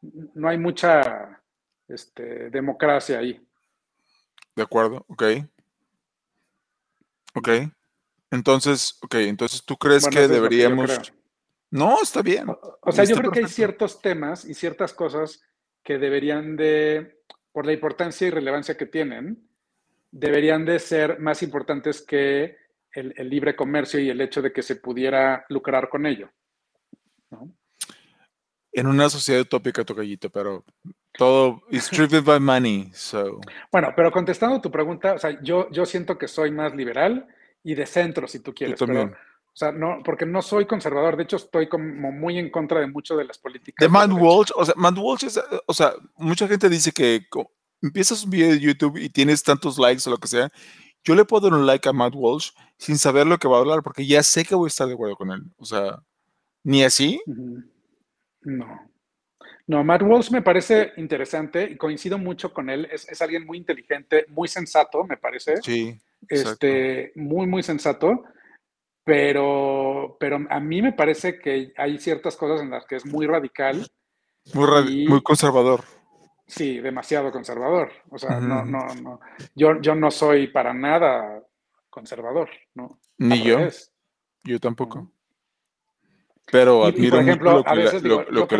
no hay mucha este, democracia ahí. De acuerdo, ok. Ok. Entonces, ok, entonces tú crees que deberíamos... No, está bien. O, sea, yo creo que hay ciertos temas y ciertas cosas que deberían de por la importancia y relevancia que tienen, deberían de ser más importantes que el, libre comercio y el hecho de que se pudiera lucrar con ello. En una sociedad utópica, Tocayito, pero todo is driven by money. So. Bueno, pero contestando tu pregunta, o sea, yo, yo siento que soy más liberal y de centro, si tú quieres. Pero, o sea, no, porque no soy conservador. De hecho, estoy como muy en contra de mucho de las políticas. De Matt Walsh, o sea, Matt Walsh es, o sea, mucha gente dice que empiezas un video de YouTube y tienes tantos likes o lo que sea. Yo le puedo dar un like a Matt Walsh sin saber lo que va a hablar, porque ya sé que voy a estar de acuerdo con él. O sea, ni así. No. No, Matt Walsh me parece interesante y coincido mucho con él. Es, es alguien muy inteligente, muy sensato, me parece. Sí. Este, muy, muy sensato pero, pero a mí me parece que hay ciertas cosas en las que es muy radical. Muy, muy conservador. Sí, demasiado conservador. O sea, no, no, no. Yo, yo no soy para nada conservador, ¿no? Ni yo. Yo tampoco. Pero admiro por ejemplo, lo que, a veces lo, que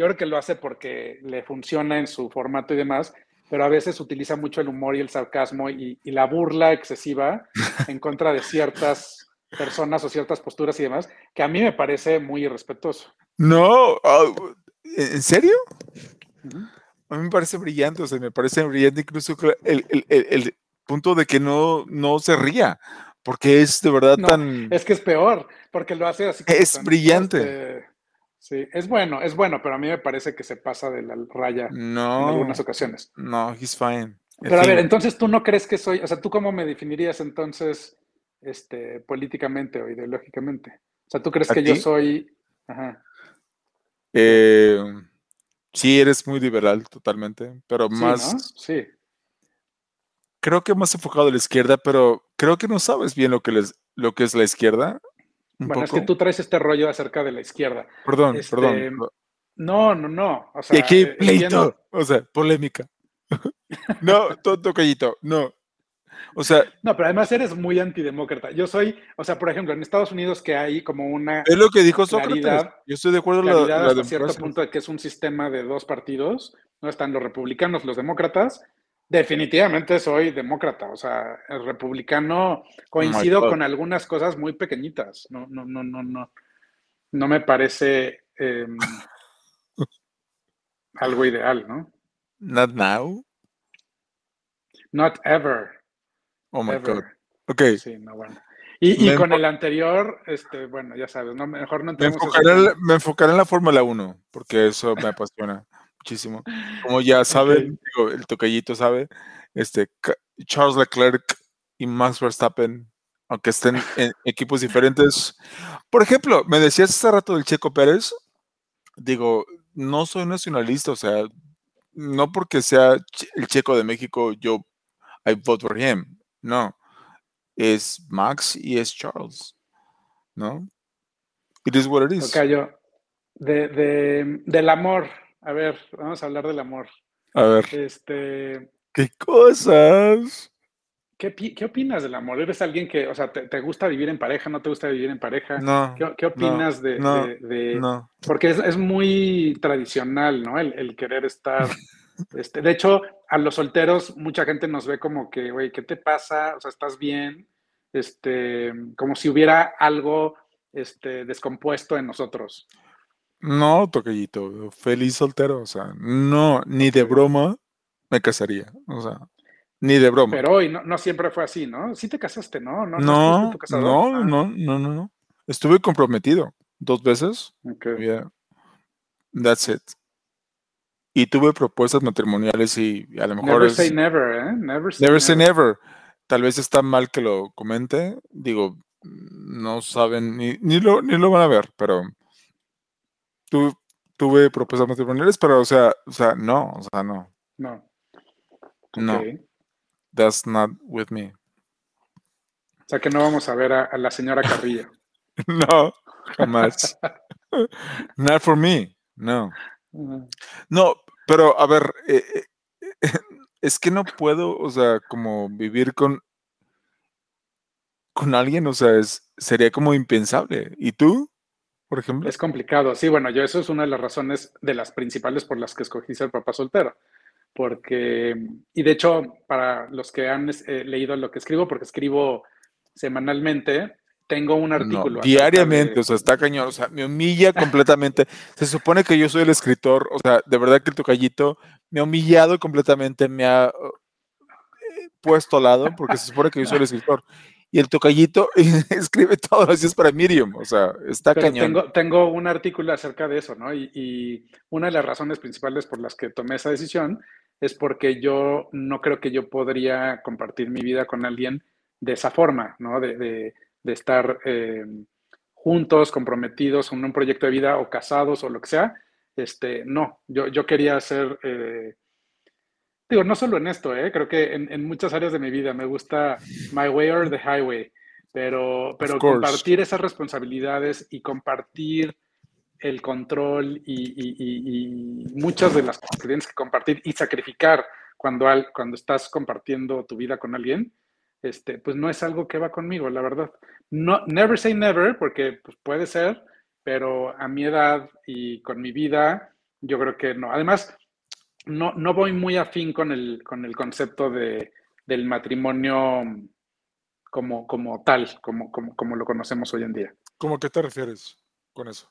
yo creo que lo hace porque le funciona en su formato y demás, pero a veces utiliza mucho el humor y el sarcasmo y la burla excesiva en contra de ciertas personas o ciertas posturas y demás, que a mí me parece muy irrespetuoso. No, ah, ¿en serio? A mí me parece brillante, o sea, me parece brillante incluso el, punto de que no, no se ría, porque es de verdad tan... Es que es peor, porque lo hace así. es brillante. Este, sí, es bueno, es bueno, pero a mí me parece que se pasa de la raya en algunas ocasiones. No, he's fine. Pero a ver, entonces tú no crees que soy, o sea, ¿tú cómo me definirías entonces este, políticamente o ideológicamente? O sea, ¿tú crees que yo soy... Ajá. Eh, sí, eres muy liberal totalmente, pero más... Sí. Creo que más enfocado a la izquierda, pero creo que no sabes bien lo que, les, lo que es la izquierda. Bueno, es que tú traes este rollo acerca de la izquierda. Perdón, este, perdón. No, no, no. O sea, y aquí, pleito, o sea, polémica. no, tonto callito, no. O sea. No, pero además eres muy antidemócrata. Yo soy, o sea, por ejemplo, en Estados Unidos que hay como una. Es lo que dijo Sócrates. Yo estoy de acuerdo con la, hasta cierto punto de que es un sistema de dos partidos, ¿no? Están los republicanos, los demócratas, Definitivamente soy demócrata, o sea, el republicano coincido con algunas cosas muy pequeñitas. No, no, no, no, no. No me parece em, algo ideal, ¿no? Not now. Not ever. Oh my God. Ok. Sí, no, bueno. Y, con el anterior, este, bueno, ya sabes, no, mejor no me enfocaré, me enfocaré en la Fórmula 1, porque eso me apasiona muchísimo. Como ya saben, el toquellito sabe, este, Charles Leclerc y Max Verstappen, aunque estén en equipos diferentes. Por ejemplo, me decías hace rato del Checo Pérez, digo, no soy nacionalista, o sea, no porque sea el Checo de México, yo I vote for him, no es Max y es Charles, ¿no? It is what it is. Ok, yo. De, del amor. A ver, vamos a hablar del amor. A ver. Este. ¿Qué cosas? ¿Qué, ¿Qué, opinas del amor? ¿Eres alguien que, o sea, te, gusta vivir en pareja? ¿No te gusta vivir en pareja? No. ¿Qué, opinas de, no, Porque es, es, muy tradicional, ¿no? El, el querer estar Este, de hecho, a los solteros mucha gente nos ve como que, güey, ¿qué te pasa? O sea, ¿estás bien? Este, como si hubiera algo este, descompuesto en nosotros. No, toquellito, feliz soltero, o sea, no, ni de broma me casaría, o sea, ni de broma. Pero hoy no, siempre fue así, ¿no? Sí te casaste, ¿no? No, no, no, ah. no, no, no, Estuve comprometido dos veces. Okay. That's it y tuve propuestas matrimoniales y a lo mejor... Never say never, ¿eh? Never say, never. Tal vez está mal que lo comente, digo, no saben, ni, ni, lo, ni lo van a ver, pero tuve propuestas matrimoniales, pero o sea, o sea, no, o sea, no. No. No. That's not with me. O sea que no vamos a ver a, la señora Carrillo. no, jamás. not for me, no. No, pero a ver, eh, eh, es que no puedo, o sea, como vivir con, con alguien, o sea, es, sería como impensable. ¿Y tú, por ejemplo? Es complicado, sí, bueno, yo eso es una de las razones de las principales por las que escogí ser papá soltero. Porque, y de hecho, para los que han eh, leído lo que escribo, porque escribo semanalmente, tengo un artículo. diariamente, o sea, está cañón, o sea, me humilla completamente. Se supone que yo soy el escritor, o sea, de verdad que el tocallito me ha humillado completamente, me ha eh, puesto al lado, porque se supone que yo soy el escritor. Y el tocallito escribe todos los días para Miriam, o sea, está cañón. Tengo, tengo, un artículo acerca de eso, ¿no? Y, y, una de las razones principales por las que tomé esa decisión es porque yo no creo que yo podría compartir mi vida con alguien de esa forma, ¿no? de, de de estar eh, juntos, comprometidos en un proyecto de vida o casados o lo que sea. Este, no, yo, yo quería hacer, eh, digo, no solo en esto, eh, creo que en, muchas áreas de mi vida me gusta my way or the highway, pero, pero compartir esas responsabilidades y compartir el control y, muchas de las cosas que tienes que compartir y sacrificar cuando, cuando estás compartiendo tu vida con alguien, este, pues no es algo que va conmigo, la verdad. No, never say never, porque pues, puede ser, pero a mi edad y con mi vida, yo creo que no. Además, no, no voy muy afín con el, con el concepto de, del matrimonio como, como tal, como, como, como lo conocemos hoy en día. ¿Cómo qué te refieres con eso?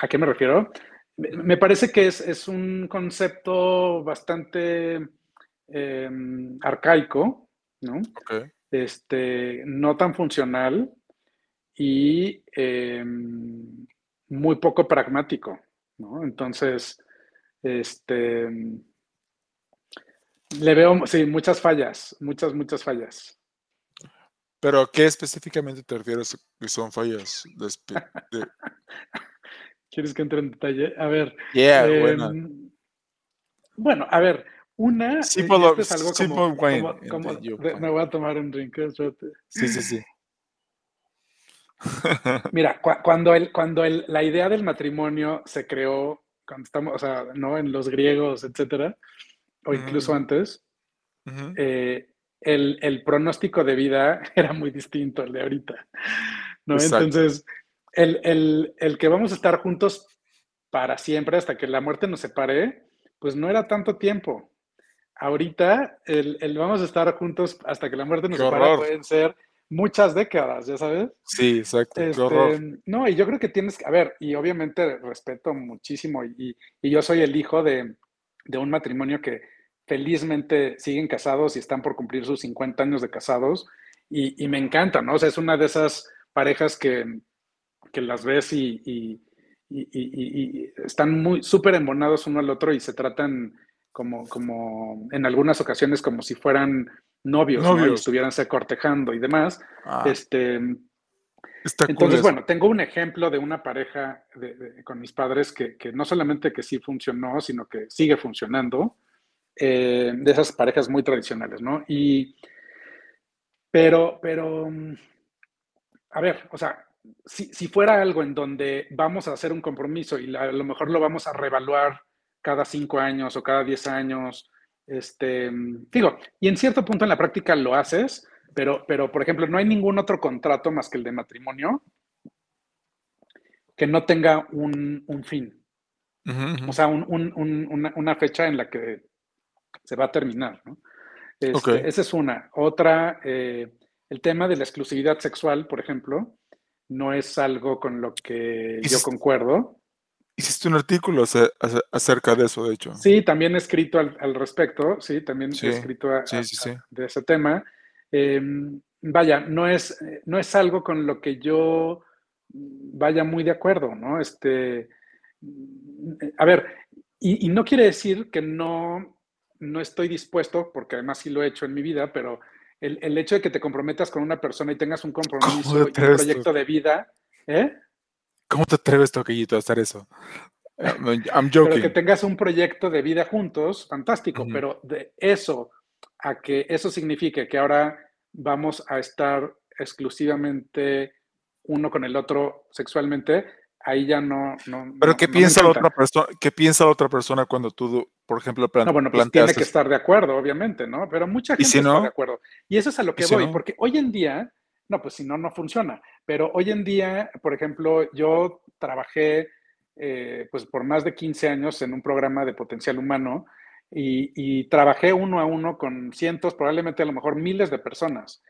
¿A qué me refiero? Me parece que es, un concepto bastante em, arcaico, ¿no? Este, no tan funcional y em, muy poco pragmático, ¿no? Entonces, este, le veo, sí, muchas fallas, muchas, muchas fallas. Pero ¿a qué específicamente te refieres que son fallas? ¿Quieres que entre en detalle? A ver. bueno. Em, bueno, a ver, una, eh, sí, algo como, me voy a tomar un drink. ¿eh? Sí, sí, sí. Mira, cuando, el, cuando el, la idea del matrimonio se creó, cuando estamos, o sea, ¿no? En los griegos, etcétera, o incluso antes, eh, el, el, pronóstico de vida era muy distinto al de ahorita, ¿no? Entonces, el, el, el que vamos a estar juntos para siempre hasta que la muerte nos separe, pues no era tanto tiempo, ahorita el, el, vamos a estar juntos hasta que la muerte nos separe pueden ser muchas décadas, ya sabes. Sí, exacto. Este, no, y yo creo que tienes que, a ver, y obviamente respeto muchísimo, y, y yo soy el hijo de, de, un matrimonio que felizmente siguen casados y están por cumplir sus 50 años de casados, y, y me encanta, ¿no? O sea, es una de esas parejas que, que las ves y, y, y están muy súper embonados uno al otro y se tratan como, como en algunas ocasiones como si fueran novios, ¿no? y estuvieran se cortejando y demás. Ah. este, entonces, bueno, tengo un ejemplo de una pareja con mis padres que, que, no solamente que sí funcionó, sino que sigue funcionando, eh, de esas parejas muy tradicionales, ¿no? Y, pero, pero, a ver, o sea, si, si fuera algo en donde vamos a hacer un compromiso y a lo mejor lo vamos a reevaluar cada cinco años o cada diez años, este, digo, y en cierto punto en la práctica lo haces, pero, pero por ejemplo, no hay ningún otro contrato más que el de matrimonio que no tenga un, fin. O sea, una, fecha en la que se va a terminar. ¿no? Este, esa es una. Otra, eh, el tema de la exclusividad sexual, por ejemplo, no es algo con lo que yo concuerdo. Hiciste un artículo acerca de eso, de hecho. Sí, también he escrito al, respecto, sí, también he escrito de ese tema. Em, vaya, no es, no es algo con lo que yo vaya muy de acuerdo, ¿no? Este, a ver, y, no quiere decir que no, no estoy dispuesto, porque además sí lo he hecho en mi vida, pero el, el hecho de que te comprometas con una persona y tengas un compromiso y un proyecto de vida, ¿eh? ¿Cómo te atreves, Toquillito, a hacer eso? I'm joking. Pero que tengas un proyecto de vida juntos, fantástico, pero de eso a que eso signifique que ahora vamos a estar exclusivamente uno con el otro sexualmente, ahí ya no. no pero ¿qué piensa la otra persona? ¿Qué piensa la otra persona cuando tú, por ejemplo, planteas? No, bueno, pues tiene que estar de acuerdo, obviamente, ¿no? Pero mucha gente está de acuerdo. Y eso es a lo que voy, porque hoy en día no, pues si no, no funciona. Pero hoy en día, por ejemplo, yo trabajé eh, pues por más de 15 años en un programa de potencial humano y, trabajé uno a uno con cientos, probablemente a lo mejor miles de personas.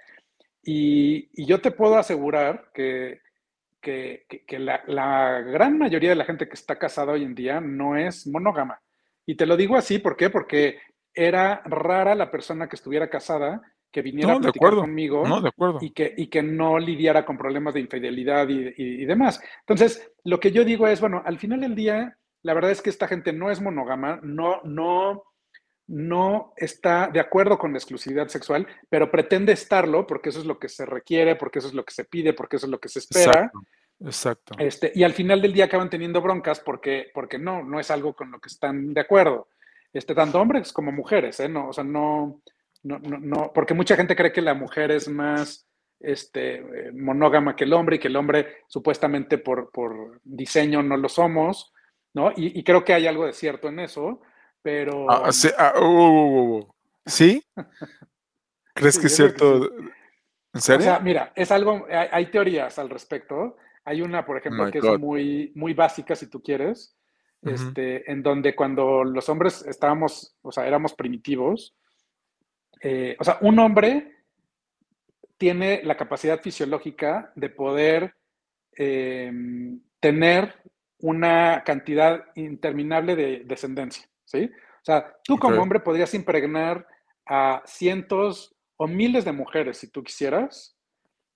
Y, yo te puedo asegurar que, que, la, la, gran mayoría de la gente que está casada hoy en día no es monógama. Y te lo digo así, ¿por qué? Porque era rara la persona que estuviera casada que viniera a platicar conmigo Y, que, y que no lidiara con problemas de infidelidad y, demás. Entonces, lo que yo digo es, bueno, al final del día, la verdad es que esta gente no es monógama, no, no, no está de acuerdo con la exclusividad sexual, pero pretende estarlo porque eso es lo que se requiere, porque eso es lo que se pide, porque eso es lo que se espera. Exacto. Este, y al final del día acaban teniendo broncas porque, porque no, no es algo con lo que están de acuerdo. Este, tanto hombres como mujeres, ¿eh? No, o sea, no, no, no, no, porque mucha gente cree que la mujer es más este, eh, monógama que el hombre y que el hombre supuestamente por, por diseño no lo somos, ¿no? Y, creo que hay algo de cierto en eso, pero... Ah, sí, ah, uh, uh, uh, ¿Sí? ¿Crees que es cierto? ¿En serio? O sea, mira, es algo, hay, teorías al respecto. Hay una, por ejemplo, que es muy, muy básica, si tú quieres, este, en donde cuando los hombres estábamos, o sea, éramos primitivos, eh, o sea, un hombre tiene la capacidad fisiológica de poder em, tener una cantidad interminable de descendencia, ¿sí? O sea, tú como hombre podrías impregnar a cientos o miles de mujeres si tú quisieras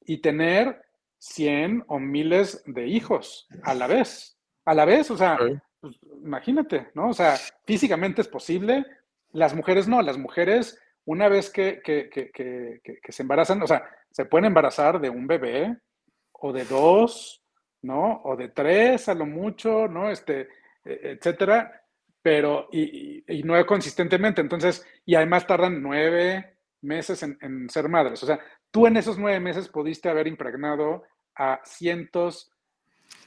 y tener cien o miles de hijos a la vez. A la vez, o sea, pues, imagínate, ¿no? O sea, físicamente es posible, las mujeres no, las mujeres una vez que, se embarazan, o sea, se pueden embarazar de un bebé o de dos, ¿no? O de tres a lo mucho, ¿no? Este, e, etcétera, pero y, no consistentemente. Entonces, y además tardan nueve meses en, ser madres. O sea, tú en esos nueve meses pudiste haber impregnado a cientos,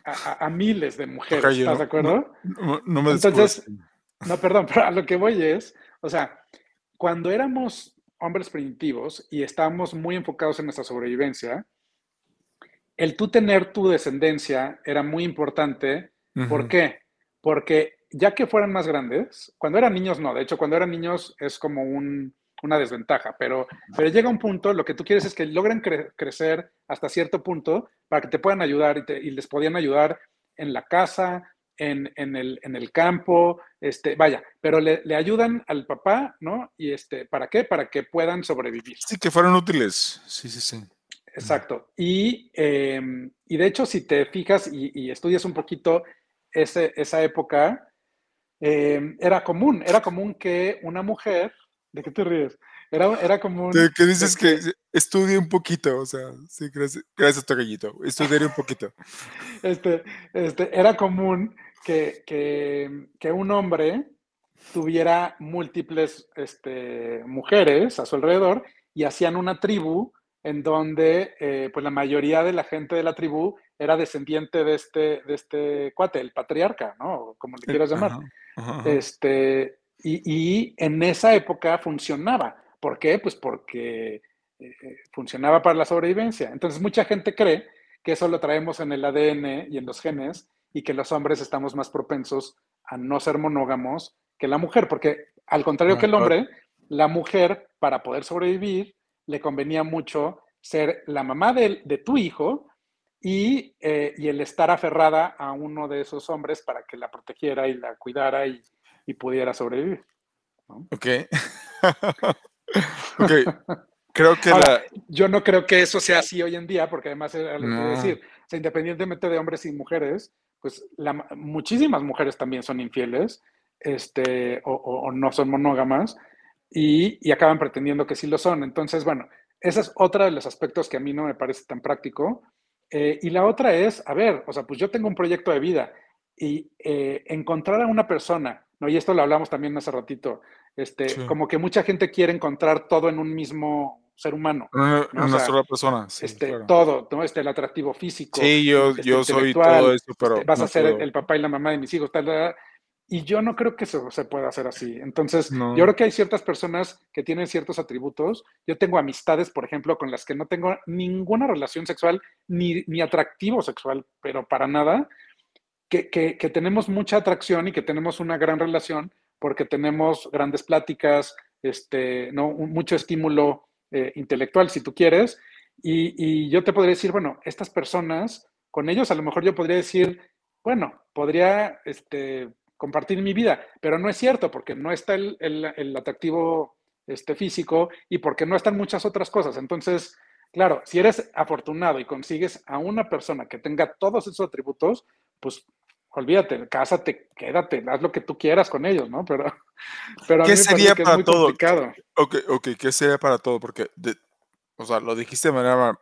a, miles de mujeres, ¿estás de acuerdo? No, me Entonces, no, perdón, pero a lo que voy es, o sea, cuando éramos hombres primitivos y estábamos muy enfocados en nuestra sobrevivencia, el tú tener tu descendencia era muy importante. ¿Por qué? Porque ya que fueran más grandes, cuando eran niños no, de hecho cuando eran niños es como una desventaja, pero, pero llega un punto, lo que tú quieres es que logren crecer hasta cierto punto para que te puedan ayudar y, les podían ayudar en la casa, en, el, en, el, campo, este, vaya, pero le, ayudan al papá, ¿no? Y este, ¿para qué? Para que puedan sobrevivir. Sí, que fueran útiles. Sí, sí, sí. Exacto. Y, em, y de hecho, si te fijas y, estudias un poquito ese, esa época, em, era común, era común que una mujer, ¿de qué te ríes? Era, era común. que dices que estudie un poquito, o sea, sí, gracias, gracias Togallito, estudiaré un poquito. Este, este, era común que, que, que un hombre tuviera múltiples este, mujeres a su alrededor y hacían una tribu en donde eh, pues la mayoría de la gente de la tribu era descendiente de este, de este cuate, el patriarca, ¿no? Como le quieras llamar. Este, y, y, en esa época funcionaba. ¿Por qué? Pues porque eh, funcionaba para la sobrevivencia. Entonces mucha gente cree que eso lo traemos en el ADN y en los genes y que los hombres estamos más propensos a no ser monógamos que la mujer, porque al contrario que el hombre, la mujer para poder sobrevivir le convenía mucho ser la mamá de, de tu hijo y, eh, y, el estar aferrada a uno de esos hombres para que la protegiera y la cuidara y, y pudiera sobrevivir. Ok. ok. Creo que la... Yo no creo que eso sea así hoy en día, porque además era lo decir. O sea, independientemente de hombres y mujeres, pues la, muchísimas mujeres también son infieles este, o, o no son monógamas y, acaban pretendiendo que sí lo son. Entonces, bueno, ese es otro de los aspectos que a mí no me parece tan práctico. Eh, y la otra es, a ver, o sea, pues yo tengo un proyecto de vida y eh, encontrar a una persona, ¿no? Y esto lo hablamos también hace ratito, este, como que mucha gente quiere encontrar todo en un mismo ser humano. Una, sola persona. este, Todo, ¿no? Este, el atractivo físico. Sí, yo, este, yo soy todo eso, pero. Este, vas a ser el papá y la mamá de mis hijos, tal, y yo no creo que eso se pueda hacer así. Entonces, yo creo que hay ciertas personas que tienen ciertos atributos. Yo tengo amistades, por ejemplo, con las que no tengo ninguna relación sexual ni, ni atractivo sexual, pero para nada, que, que, tenemos mucha atracción y que tenemos una gran relación porque tenemos grandes pláticas, este, ¿no? mucho estímulo eh, intelectual, si tú quieres. Y, y yo te podría decir, bueno, estas personas, con ellos a lo mejor yo podría decir, bueno, podría este, compartir mi vida, pero no es cierto porque no está el, el, atractivo este, físico y porque no están muchas otras cosas. Entonces, claro, si eres afortunado y consigues a una persona que tenga todos esos atributos, pues olvídate, cásate, quédate, haz lo que tú quieras con ellos, ¿no? Pero, pero ¿qué sería para todo? Complicado. Ok, ok, ¿qué sería para todo? Porque, o sea, lo dijiste de manera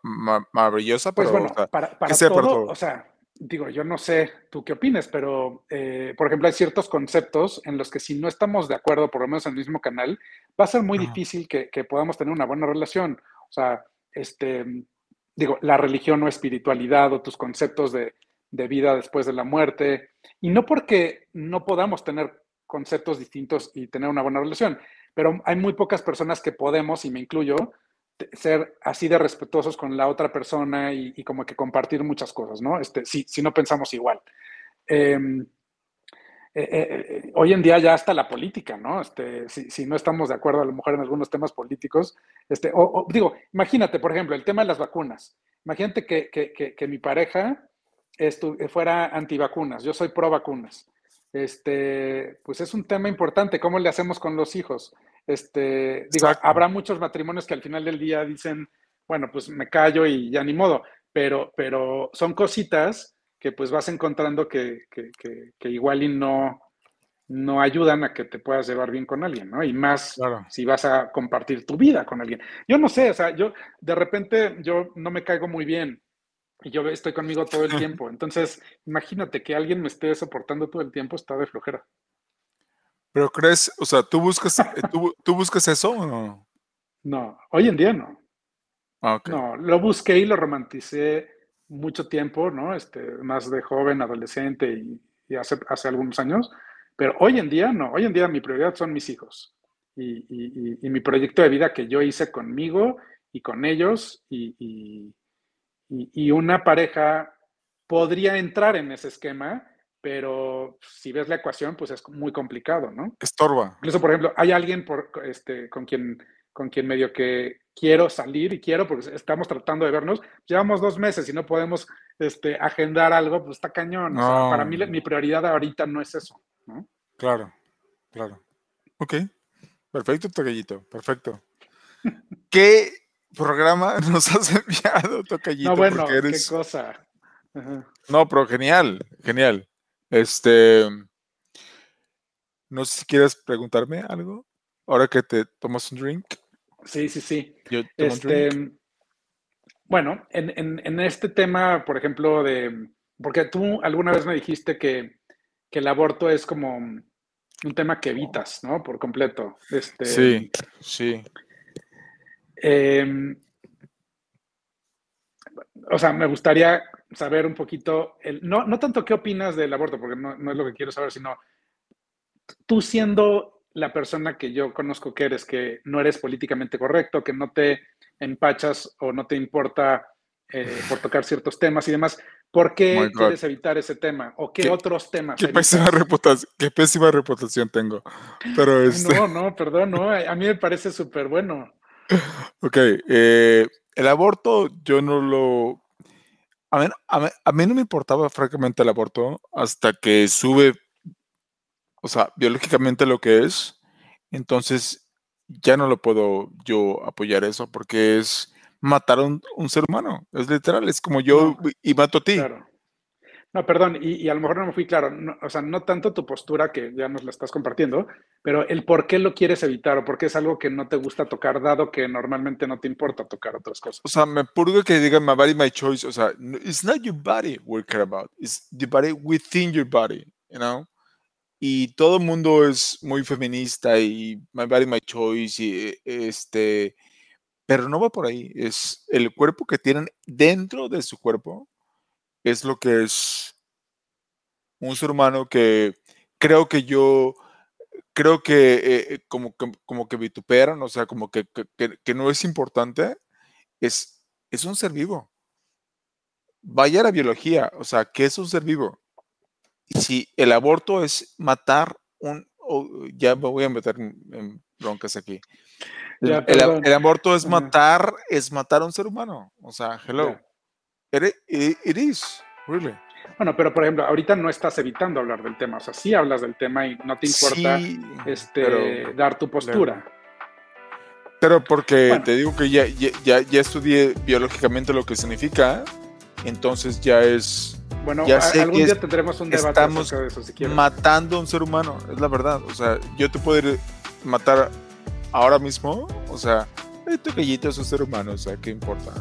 maravillosa, pues pero, pues bueno, para, para, todo, para todo, o sea, digo, yo no sé tú qué opines, pero eh, por ejemplo, hay ciertos conceptos en los que si no estamos de acuerdo, por lo menos en el mismo canal, va a ser muy difícil que, podamos tener una buena relación. O sea, este, digo, la religión o espiritualidad o tus conceptos de, de vida después de la muerte. Y no porque no podamos tener conceptos distintos y tener una buena relación, pero hay muy pocas personas que podemos, y me incluyo, ser así de respetuosos con la otra persona y, como que compartir muchas cosas, ¿no? Este, si, si no pensamos igual. Em, eh, eh, eh, hoy en día ya hasta la política, ¿no? Este, si, si, no estamos de acuerdo a lo mejor en algunos temas políticos, este, o, digo, imagínate, por ejemplo, el tema de las vacunas. Imagínate que, que, que, mi pareja fuera antivacunas, yo soy pro vacunas. Este, pues es un tema importante, ¿cómo le hacemos con los hijos? Este, digo, habrá muchos matrimonios que al final del día dicen, bueno, pues me callo y ya ni modo, pero, pero son cositas que pues vas encontrando que, que, que, igual y no, no ayudan a que te puedas llevar bien con alguien, ¿no? Y más si vas a compartir tu vida con alguien. Yo no sé, o sea, yo de repente yo no me caigo muy bien y yo estoy conmigo todo el tiempo. Entonces, imagínate que alguien me esté soportando todo el tiempo, está de flojera. Pero crees, o sea, ¿tú buscas, eh, tú, buscas eso o no? No, hoy en día no. Ah, no, lo busqué y lo romanticé mucho tiempo, ¿no? Este, más de joven, adolescente y, hace, hace algunos años. Pero hoy en día no, hoy en día mi prioridad son mis hijos y, mi proyecto de vida que yo hice conmigo y con ellos y, una pareja podría entrar en ese esquema pero si ves la ecuación, pues es muy complicado, ¿no? Estorba. Incluso, por ejemplo, hay alguien por, este, con, quien, con quien medio que quiero salir y quiero, porque estamos tratando de vernos, llevamos dos meses y no podemos este, agendar algo, pues está cañón. para mí mi prioridad ahorita no es eso, ¿no? Claro, claro. Ok, perfecto, Tocayito, perfecto. ¿Qué programa nos has enviado, Tocayito? No, bueno, qué cosa. No, pero genial, genial. Este, no sé si quieres preguntarme algo ahora que te tomas un drink. Sí, sí, sí. este, Bueno, en, este tema, por ejemplo, de, porque tú alguna vez me dijiste que, que, el aborto es como un tema que evitas, ¿no? Por completo. Este, sí, sí. Em, o sea, me gustaría saber un poquito, el, no, no tanto qué opinas del aborto, porque no, no, es lo que quiero saber, sino tú siendo la persona que yo conozco que eres, que no eres políticamente correcto, que no te empachas o no te importa eh, por tocar ciertos temas y demás, ¿por qué quieres evitar ese tema? ¿O qué, otros temas? Qué pésima, reputación, qué pésima reputación tengo. Pero este... No, no, perdón, no, a mí me parece súper bueno. Ok, eh, el aborto yo no lo a mí, a, mí, no me importaba francamente el aborto hasta que sube, o sea, biológicamente lo que es. Entonces ya no lo puedo yo apoyar eso porque es matar a un, ser humano. Es literal, es como yo y mato a ti. No, perdón, y, a lo mejor no me fui claro, o sea, no tanto tu postura, que ya nos la estás compartiendo, pero el por qué lo quieres evitar o por qué es algo que no te gusta tocar, dado que normalmente no te importa tocar otras cosas. O sea, me purgo que digan my body, my choice, o sea, it's not your body we care about, it's the body within your body, you know? Y todo el mundo es muy feminista y my body, my choice, y este, pero no va por ahí, es el cuerpo que tienen dentro de su cuerpo es lo que es un ser humano que creo que yo, creo que eh, como, que, como que vituperan, o sea, como que, que, no es importante, es, es un ser vivo. Vaya la biología, o sea, ¿qué es un ser vivo? Si el aborto es matar un, ya me voy a meter en, broncas aquí. el, aborto es matar, es matar a un ser humano. O sea, hello. It, is, really. Bueno, pero por ejemplo, ahorita no estás evitando hablar del tema, o sea, sí hablas del tema y no te importa este, dar tu postura. Pero porque te digo que ya, ya, ya, estudié biológicamente lo que significa, entonces ya es. Bueno, ya algún día tendremos un debate estamos de eso, si quieres. matando a un ser humano, es la verdad. O sea, yo te puedo ir matar ahora mismo, o sea, tu gallito es un ser humano, o sea, ¿qué importa?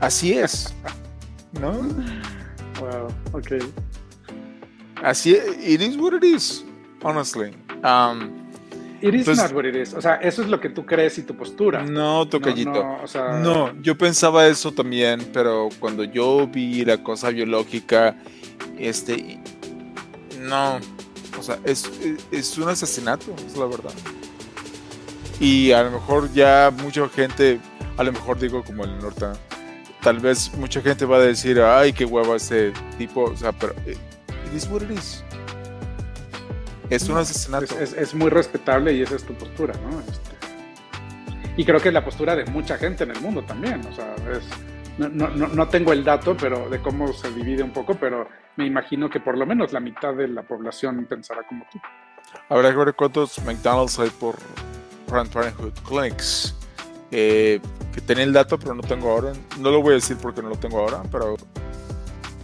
Así es. ¿No? Wow, ok. Así it is what it is, honestly. Um, it is not what it is. O sea, eso es lo que tú crees y tu postura. No, tocallito. No, no, no, yo pensaba eso también, pero cuando yo vi la cosa biológica, este, no, o sea, es, es un asesinato, es la verdad. Y a lo mejor ya mucha gente, a lo mejor digo como el norte, tal vez mucha gente va a decir, ay, qué huevo ese tipo, o sea, pero eh, it is what it is. Es un asesinato. Es, muy respetable y esa es tu postura, ¿no? Este, y creo que es la postura de mucha gente en el mundo también, o sea, no, no, no, tengo el dato pero de cómo se divide un poco, pero me imagino que por lo menos la mitad de la población pensará como tú. Habrá que ver cuántos McDonald's hay por Planned Parenthood Clinics. Eh, que tenía el dato, pero no tengo ahora. No lo voy a decir porque no lo tengo ahora, pero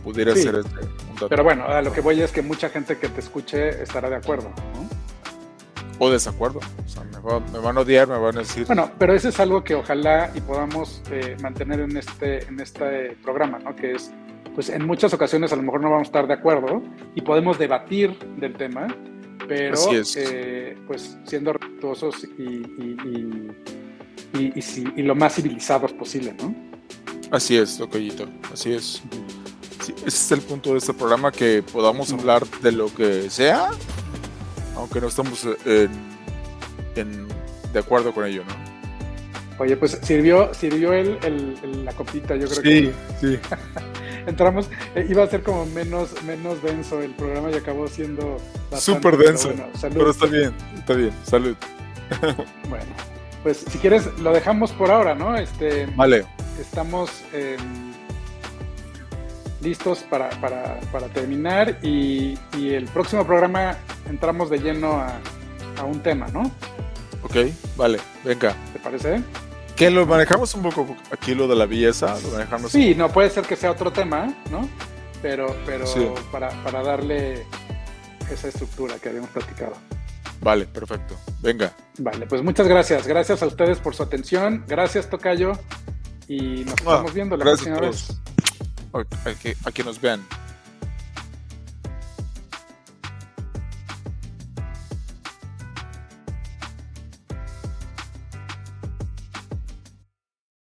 pudiera ser este, un dato. Pero bueno, a lo que voy es que mucha gente que te escuche estará de acuerdo, ¿no? O desacuerdo. O sea, me, van a odiar, me van a decir. Bueno, pero eso es algo que ojalá y podamos eh, mantener en este, en este programa, ¿no? Que es, pues en muchas ocasiones a lo mejor no vamos a estar de acuerdo y podemos debatir del tema, pero eh, pues siendo respetuosos y y, lo más civilizados posible, ¿no? Así es, Tocoyito, así es. ese es el punto de este programa, que podamos hablar de lo que sea, aunque no estamos eh, de acuerdo con ello, ¿no? Oye, pues sirvió, sirvió el, la copita, yo creo que. Sí, sí. entramos, eh, iba a ser como menos, menos denso el programa y acabó siendo súper denso. Pero, está bien, está bien, salud. bueno, pues si quieres lo dejamos por ahora, ¿no? Este, vale. Estamos listos para, terminar y, el próximo programa entramos de lleno a, a un tema, ¿no? Ok, vale, venga. ¿Te parece? Que lo manejamos un poco aquí lo de la belleza, lo manejamos. Sí, no puede ser que sea otro tema, ¿no? Pero, pero para, para darle esa estructura que habíamos platicado. Vale, perfecto. Venga. Vale, pues muchas gracias. Gracias a ustedes por su atención. Gracias, Tocayo. Y nos ah, estamos viendo la próxima vez. A que, nos vean.